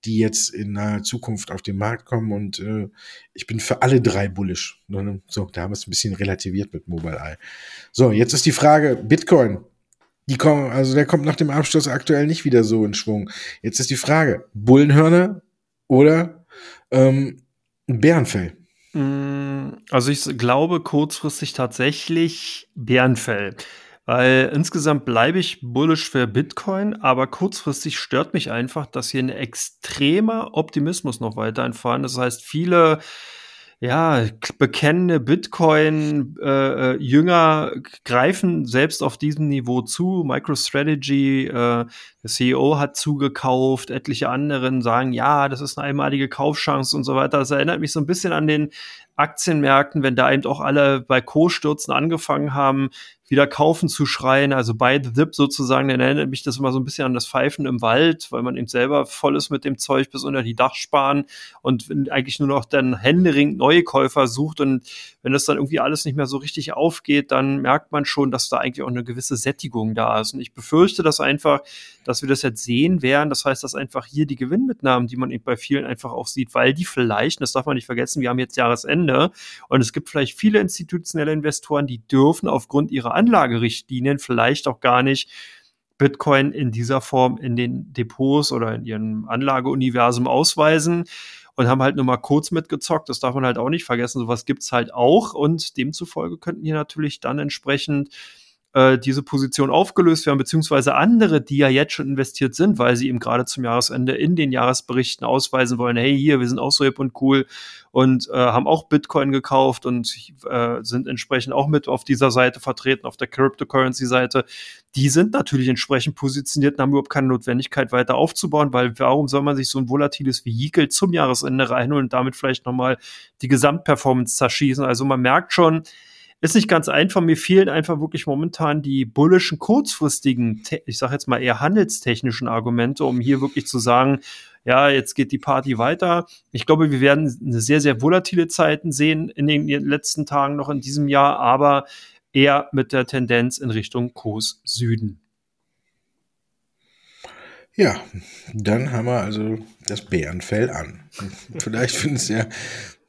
die jetzt in naher Zukunft auf den Markt kommen und äh, ich bin für alle drei bullish. So, da haben wir es ein bisschen relativiert mit Mobileye. So, jetzt ist die Frage, Bitcoin. Die kommen, also der kommt nach dem Abschluss aktuell nicht wieder so in Schwung. Jetzt ist die Frage, Bullenhörner oder ähm, Bärenfell? Mm, also ich glaube kurzfristig tatsächlich Bärenfell. Weil insgesamt bleibe ich bullish für Bitcoin, aber kurzfristig stört mich einfach, dass hier ein extremer Optimismus noch vorhanden ist. Das heißt, viele ja, bekennende Bitcoin-Jünger äh, greifen selbst auf diesem Niveau zu. MicroStrategy, äh, der CEO hat zugekauft, etliche anderen sagen, ja, das ist eine einmalige Kaufchance und so weiter. Das erinnert mich so ein bisschen an den Aktienmärkten, wenn da eben auch alle bei Co-Stürzen angefangen haben, wieder kaufen zu schreien, also bei The Dip sozusagen, dann erinnert mich das immer so ein bisschen an das Pfeifen im Wald, weil man eben selber voll ist mit dem Zeug bis unter die Dachspanen und eigentlich nur noch dann händeringend neue Käufer sucht. Und wenn das dann irgendwie alles nicht mehr so richtig aufgeht, dann merkt man schon, dass da eigentlich auch eine gewisse Sättigung da ist. Und ich befürchte das einfach, dass wir das jetzt sehen werden, das heißt, dass einfach hier die Gewinnmitnahmen, die man eben bei vielen einfach auch sieht, weil die vielleicht, das darf man nicht vergessen, wir haben jetzt Jahresende und es gibt vielleicht viele institutionelle Investoren, die dürfen aufgrund ihrer Anlagerichtlinien vielleicht auch gar nicht Bitcoin in dieser Form in den Depots oder in ihrem Anlageuniversum ausweisen und haben halt nur mal kurz mitgezockt. Das darf man halt auch nicht vergessen. Sowas gibt's halt auch und demzufolge könnten hier natürlich dann entsprechend äh, diese Position aufgelöst werden, beziehungsweise andere, die ja jetzt schon investiert sind, weil sie eben gerade zum Jahresende in den Jahresberichten ausweisen wollen, hey, hier, wir sind auch so hip und cool und äh, haben auch Bitcoin gekauft und äh, sind entsprechend auch mit auf dieser Seite vertreten, auf der Cryptocurrency-Seite. Die sind natürlich entsprechend positioniert und haben überhaupt keine Notwendigkeit weiter aufzubauen, weil warum soll man sich so ein volatiles Vehikel zum Jahresende reinholen und damit vielleicht nochmal die Gesamtperformance zerschießen? Also man merkt schon, ist nicht ganz einfach. Mir fehlen einfach wirklich momentan die bullischen, kurzfristigen, ich sage jetzt mal eher handelstechnischen Argumente, um hier wirklich zu sagen, ja, jetzt geht die Party weiter. Ich glaube, wir werden eine sehr, sehr volatile Zeiten sehen in den letzten Tagen noch in diesem Jahr, aber eher mit der Tendenz in Richtung Kurs Süden. Ja, dann haben wir also das Bärenfell an. Vielleicht findest du ja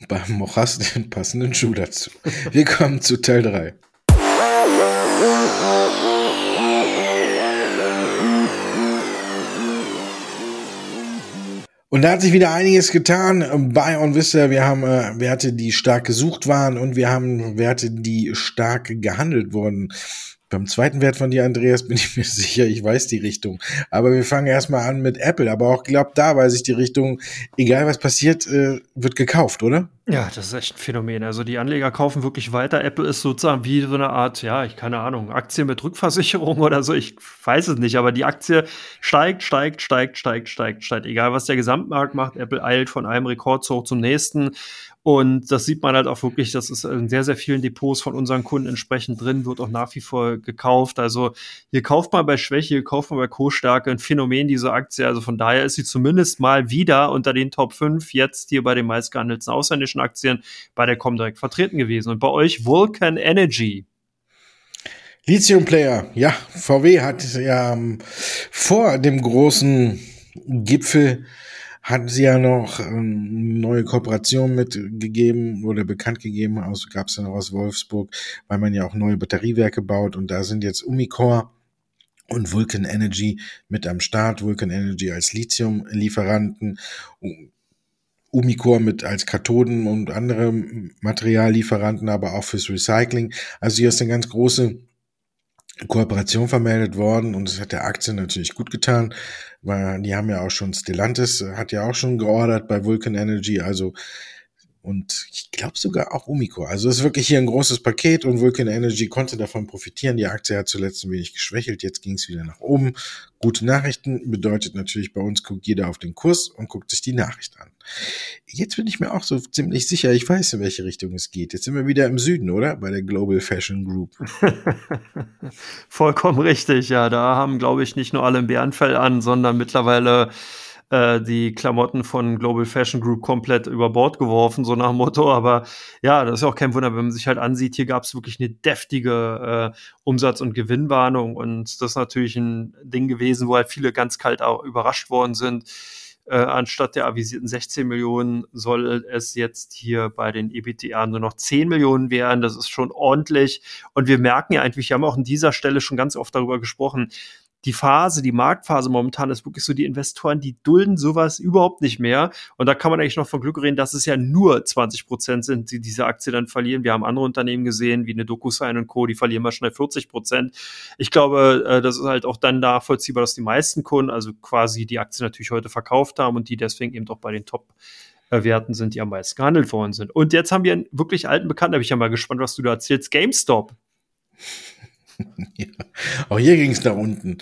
beim Mochas den passenden Schuh dazu. Wir kommen zu Teil 3. Und da hat sich wieder einiges getan bei OnVista. Wir haben äh, Werte, die stark gesucht waren und wir haben Werte, die stark gehandelt wurden. Beim zweiten Wert von dir, Andreas, bin ich mir (laughs) sicher, ich weiß die Richtung. Aber wir fangen erstmal an mit Apple. Aber auch glaubt da weiß ich die Richtung, egal was passiert, äh, wird gekauft, oder? Ja, das ist echt ein Phänomen. Also die Anleger kaufen wirklich weiter. Apple ist sozusagen wie so eine Art, ja, ich keine Ahnung, Aktie mit Rückversicherung (laughs) oder so. Ich weiß es nicht, aber die Aktie steigt, steigt, steigt, steigt, steigt, steigt. Egal was der Gesamtmarkt macht, Apple eilt von einem Rekordzug zum nächsten. Und das sieht man halt auch wirklich, das ist in sehr, sehr vielen Depots von unseren Kunden entsprechend drin, wird auch nach wie vor gekauft. Also hier kauft man bei Schwäche, hier kauft man bei Co-Stärke ein Phänomen diese Aktie. Also von daher ist sie zumindest mal wieder unter den Top 5 jetzt hier bei den meistgehandelten ausländischen Aktien bei der Comdirect vertreten gewesen. Und bei euch Vulcan Energy. Lithium Player, ja, VW hat ja ähm, vor dem großen Gipfel hatten sie ja noch ähm, neue Kooperation mitgegeben oder bekannt gegeben, aus gab es ja noch aus Wolfsburg, weil man ja auch neue Batteriewerke baut. Und da sind jetzt Umicore und Vulcan Energy mit am Start, Vulcan Energy als Lithium-Lieferanten, Umicore mit als Kathoden und andere Materiallieferanten, aber auch fürs Recycling. Also hier ist eine ganz große Kooperation vermeldet worden und es hat der Aktie natürlich gut getan, die haben ja auch schon Stellantis, hat ja auch schon geordert bei Vulcan Energy, also und ich glaube sogar auch Umico. Also es ist wirklich hier ein großes Paket und Vulcan Energy konnte davon profitieren. Die Aktie hat zuletzt ein wenig geschwächelt, jetzt ging es wieder nach oben. Gute Nachrichten bedeutet natürlich bei uns guckt jeder auf den Kurs und guckt sich die Nachricht an. Jetzt bin ich mir auch so ziemlich sicher, ich weiß, in welche Richtung es geht. Jetzt sind wir wieder im Süden, oder? Bei der Global Fashion Group. (laughs) Vollkommen richtig, ja. Da haben, glaube ich, nicht nur alle ein Bärenfell an, sondern mittlerweile äh, die Klamotten von Global Fashion Group komplett über Bord geworfen, so nach dem Motto. Aber ja, das ist auch kein Wunder, wenn man sich halt ansieht, hier gab es wirklich eine deftige äh, Umsatz- und Gewinnwarnung. Und das ist natürlich ein Ding gewesen, wo halt viele ganz kalt auch überrascht worden sind. Äh, anstatt der avisierten 16 Millionen soll es jetzt hier bei den EBTA nur noch 10 Millionen werden. Das ist schon ordentlich. Und wir merken ja eigentlich, wir haben auch an dieser Stelle schon ganz oft darüber gesprochen, die Phase, die Marktphase momentan ist wirklich so, die Investoren, die dulden sowas überhaupt nicht mehr. Und da kann man eigentlich noch von Glück reden, dass es ja nur 20 Prozent sind, die diese Aktie dann verlieren. Wir haben andere Unternehmen gesehen, wie eine DocuSign und Co., die verlieren mal schnell 40 Prozent. Ich glaube, äh, das ist halt auch dann nachvollziehbar, dass die meisten Kunden, also quasi die Aktie natürlich heute verkauft haben und die deswegen eben doch bei den Top Werten sind, die am meisten gehandelt worden sind. Und jetzt haben wir einen wirklich alten Bekannten, da bin ich ja mal gespannt, was du da erzählst, GameStop. (laughs) ja. Auch hier ging es nach unten.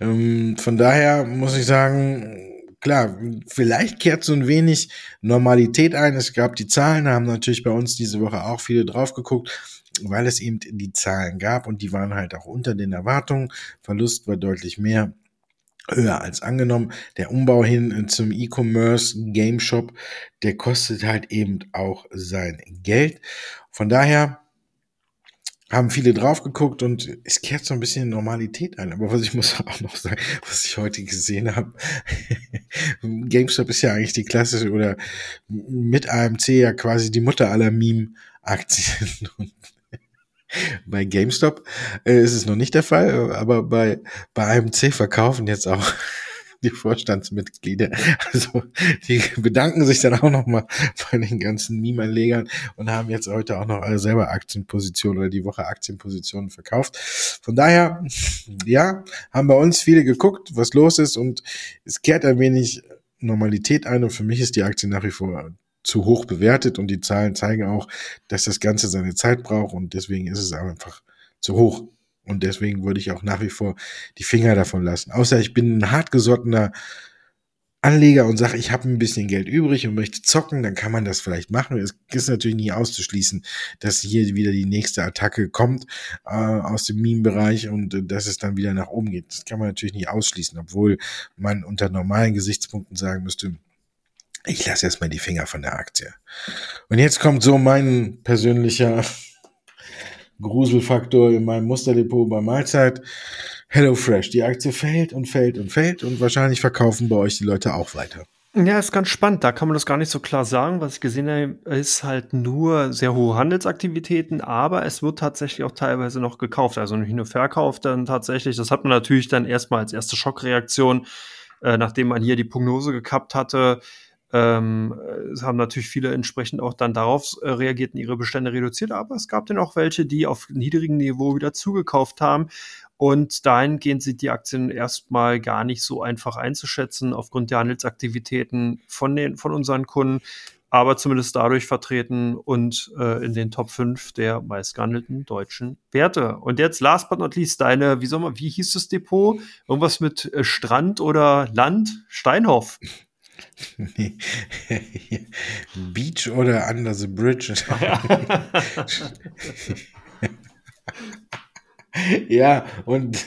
Ähm, von daher muss ich sagen, klar, vielleicht kehrt so ein wenig Normalität ein. Es gab die Zahlen, haben natürlich bei uns diese Woche auch viele drauf geguckt, weil es eben die Zahlen gab und die waren halt auch unter den Erwartungen. Verlust war deutlich mehr höher als angenommen. Der Umbau hin zum E-Commerce Game Shop, der kostet halt eben auch sein Geld. Von daher haben viele drauf geguckt und es kehrt so ein bisschen Normalität ein. Aber was ich muss (laughs) auch noch sagen, was ich heute gesehen habe, (laughs) GameStop ist ja eigentlich die klassische oder mit AMC ja quasi die Mutter aller Meme-Aktien. (laughs) bei GameStop äh, ist es noch nicht der Fall, aber bei, bei AMC verkaufen jetzt auch die Vorstandsmitglieder. Also die bedanken sich dann auch nochmal bei den ganzen Meme-Anlegern und haben jetzt heute auch noch alle selber Aktienpositionen oder die Woche Aktienpositionen verkauft. Von daher, ja, haben bei uns viele geguckt, was los ist und es kehrt ein wenig Normalität ein und für mich ist die Aktie nach wie vor zu hoch bewertet und die Zahlen zeigen auch, dass das Ganze seine Zeit braucht und deswegen ist es einfach zu hoch. Und deswegen würde ich auch nach wie vor die Finger davon lassen. Außer ich bin ein hartgesottener Anleger und sage, ich habe ein bisschen Geld übrig und möchte zocken, dann kann man das vielleicht machen. Es ist natürlich nie auszuschließen, dass hier wieder die nächste Attacke kommt äh, aus dem Meme-Bereich und äh, dass es dann wieder nach oben geht. Das kann man natürlich nie ausschließen, obwohl man unter normalen Gesichtspunkten sagen müsste, ich lasse erstmal die Finger von der Aktie. Und jetzt kommt so mein persönlicher Gruselfaktor in meinem Musterdepot bei Mahlzeit. HelloFresh, die Aktie fällt und fällt und fällt und wahrscheinlich verkaufen bei euch die Leute auch weiter. Ja, ist ganz spannend. Da kann man das gar nicht so klar sagen. Was ich gesehen habe, ist halt nur sehr hohe Handelsaktivitäten, aber es wird tatsächlich auch teilweise noch gekauft. Also nicht nur verkauft dann tatsächlich. Das hat man natürlich dann erstmal als erste Schockreaktion, äh, nachdem man hier die Prognose gekappt hatte, Ähm, es haben natürlich viele entsprechend auch dann darauf äh, reagiert und ihre Bestände reduziert, aber es gab dann auch welche, die auf niedrigem Niveau wieder zugekauft haben. Und dahingehend sind die Aktien erstmal gar nicht so einfach einzuschätzen aufgrund der Handelsaktivitäten von den, von unseren Kunden, aber zumindest dadurch vertreten und äh, in den Top 5 der meistgehandelten deutschen Werte. Und jetzt last but not least deine, wie soll man, wie hieß das Depot? Irgendwas mit äh, Strand oder Land? Steinhoff. Nee. (laughs) Beach oder Under the Bridge. (laughs) ja, und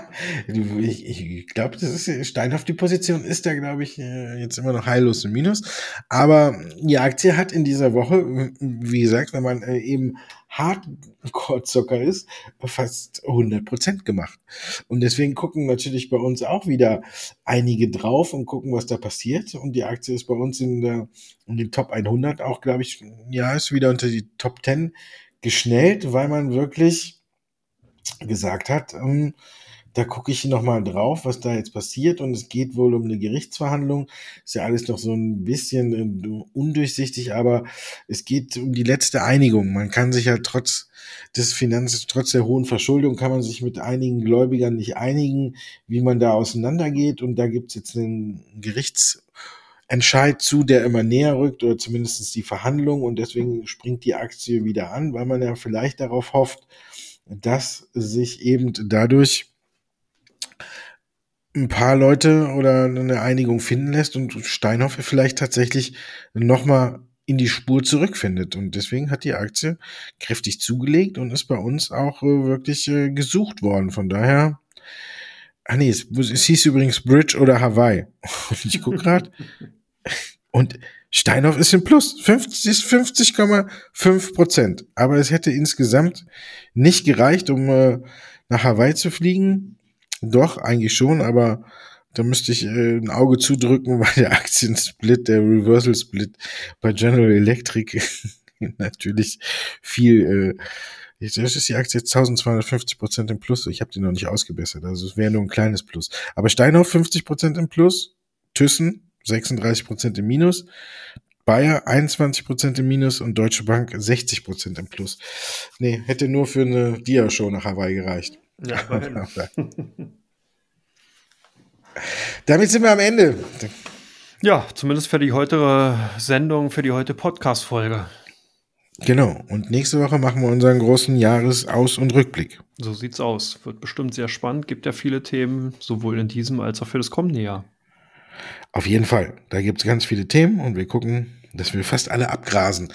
(laughs) ich, ich glaube, das ist Steinhoff, die Position ist da, glaube ich, äh, jetzt immer noch heillos im Minus. Aber die Aktie hat in dieser Woche, wie gesagt, wenn man äh, eben Hardcore-Zocker ist, fast 100 Prozent gemacht. Und deswegen gucken natürlich bei uns auch wieder einige drauf und gucken, was da passiert. Und die Aktie ist bei uns in, der, in den Top 100 auch, glaube ich, ja, ist wieder unter die Top 10 geschnellt, weil man wirklich gesagt hat, ähm, da gucke ich nochmal drauf, was da jetzt passiert. Und es geht wohl um eine Gerichtsverhandlung. Ist ja alles noch so ein bisschen äh, undurchsichtig, aber es geht um die letzte Einigung. Man kann sich ja trotz des Finanz, trotz der hohen Verschuldung, kann man sich mit einigen Gläubigern nicht einigen, wie man da auseinandergeht. Und da gibt's jetzt einen Gerichtsentscheid zu, der immer näher rückt oder zumindestens die Verhandlung. Und deswegen springt die Aktie wieder an, weil man ja vielleicht darauf hofft, dass sich eben dadurch ein paar Leute oder eine Einigung finden lässt und Steinhoff vielleicht tatsächlich nochmal in die Spur zurückfindet. Und deswegen hat die Aktie kräftig zugelegt und ist bei uns auch äh, wirklich äh, gesucht worden. Von daher, ah nee, es, es hieß übrigens Bridge oder Hawaii. Und (laughs) ich gucke gerade. und Steinhoff ist im Plus. 50 ist 50,5 Prozent. Aber es hätte insgesamt nicht gereicht, um äh, nach Hawaii zu fliegen. Doch, eigentlich schon, aber da müsste ich äh, ein Auge zudrücken, (laughs) weil der Aktiensplit, der Reversal Split bei General Electric (laughs) natürlich viel, äh, jetzt ist die Aktie jetzt 1250 Prozent im Plus. Ich habe die noch nicht ausgebessert, also es wäre nur ein kleines Plus. Aber Steinhoff 50 Prozent im Plus, Thyssen 36 Prozent im Minus, Bayer 21 Prozent im Minus und Deutsche Bank 60 Prozent im Plus. Nee, hätte nur für eine Dia-Show nach Hawaii gereicht. Ja, (laughs) (laughs) Damit sind wir am Ende. Ja, zumindest für die heutige Sendung, für die heutige Podcast-Folge. Genau. Und nächste Woche machen wir unseren großen Jahresaus- und Rückblick. So sieht's aus. Wird bestimmt sehr spannend. Gibt ja viele Themen, sowohl in diesem als auch für das kommende Jahr. Auf jeden Fall. Da gibt es ganz viele Themen und wir gucken, dass wir fast alle abgrasen.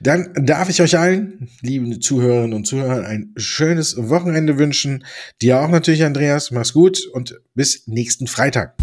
Dann darf ich euch allen, liebe Zuhörerinnen und Zuhörer, ein schönes Wochenende wünschen. Dir auch natürlich, Andreas. Mach's gut und bis nächsten Freitag.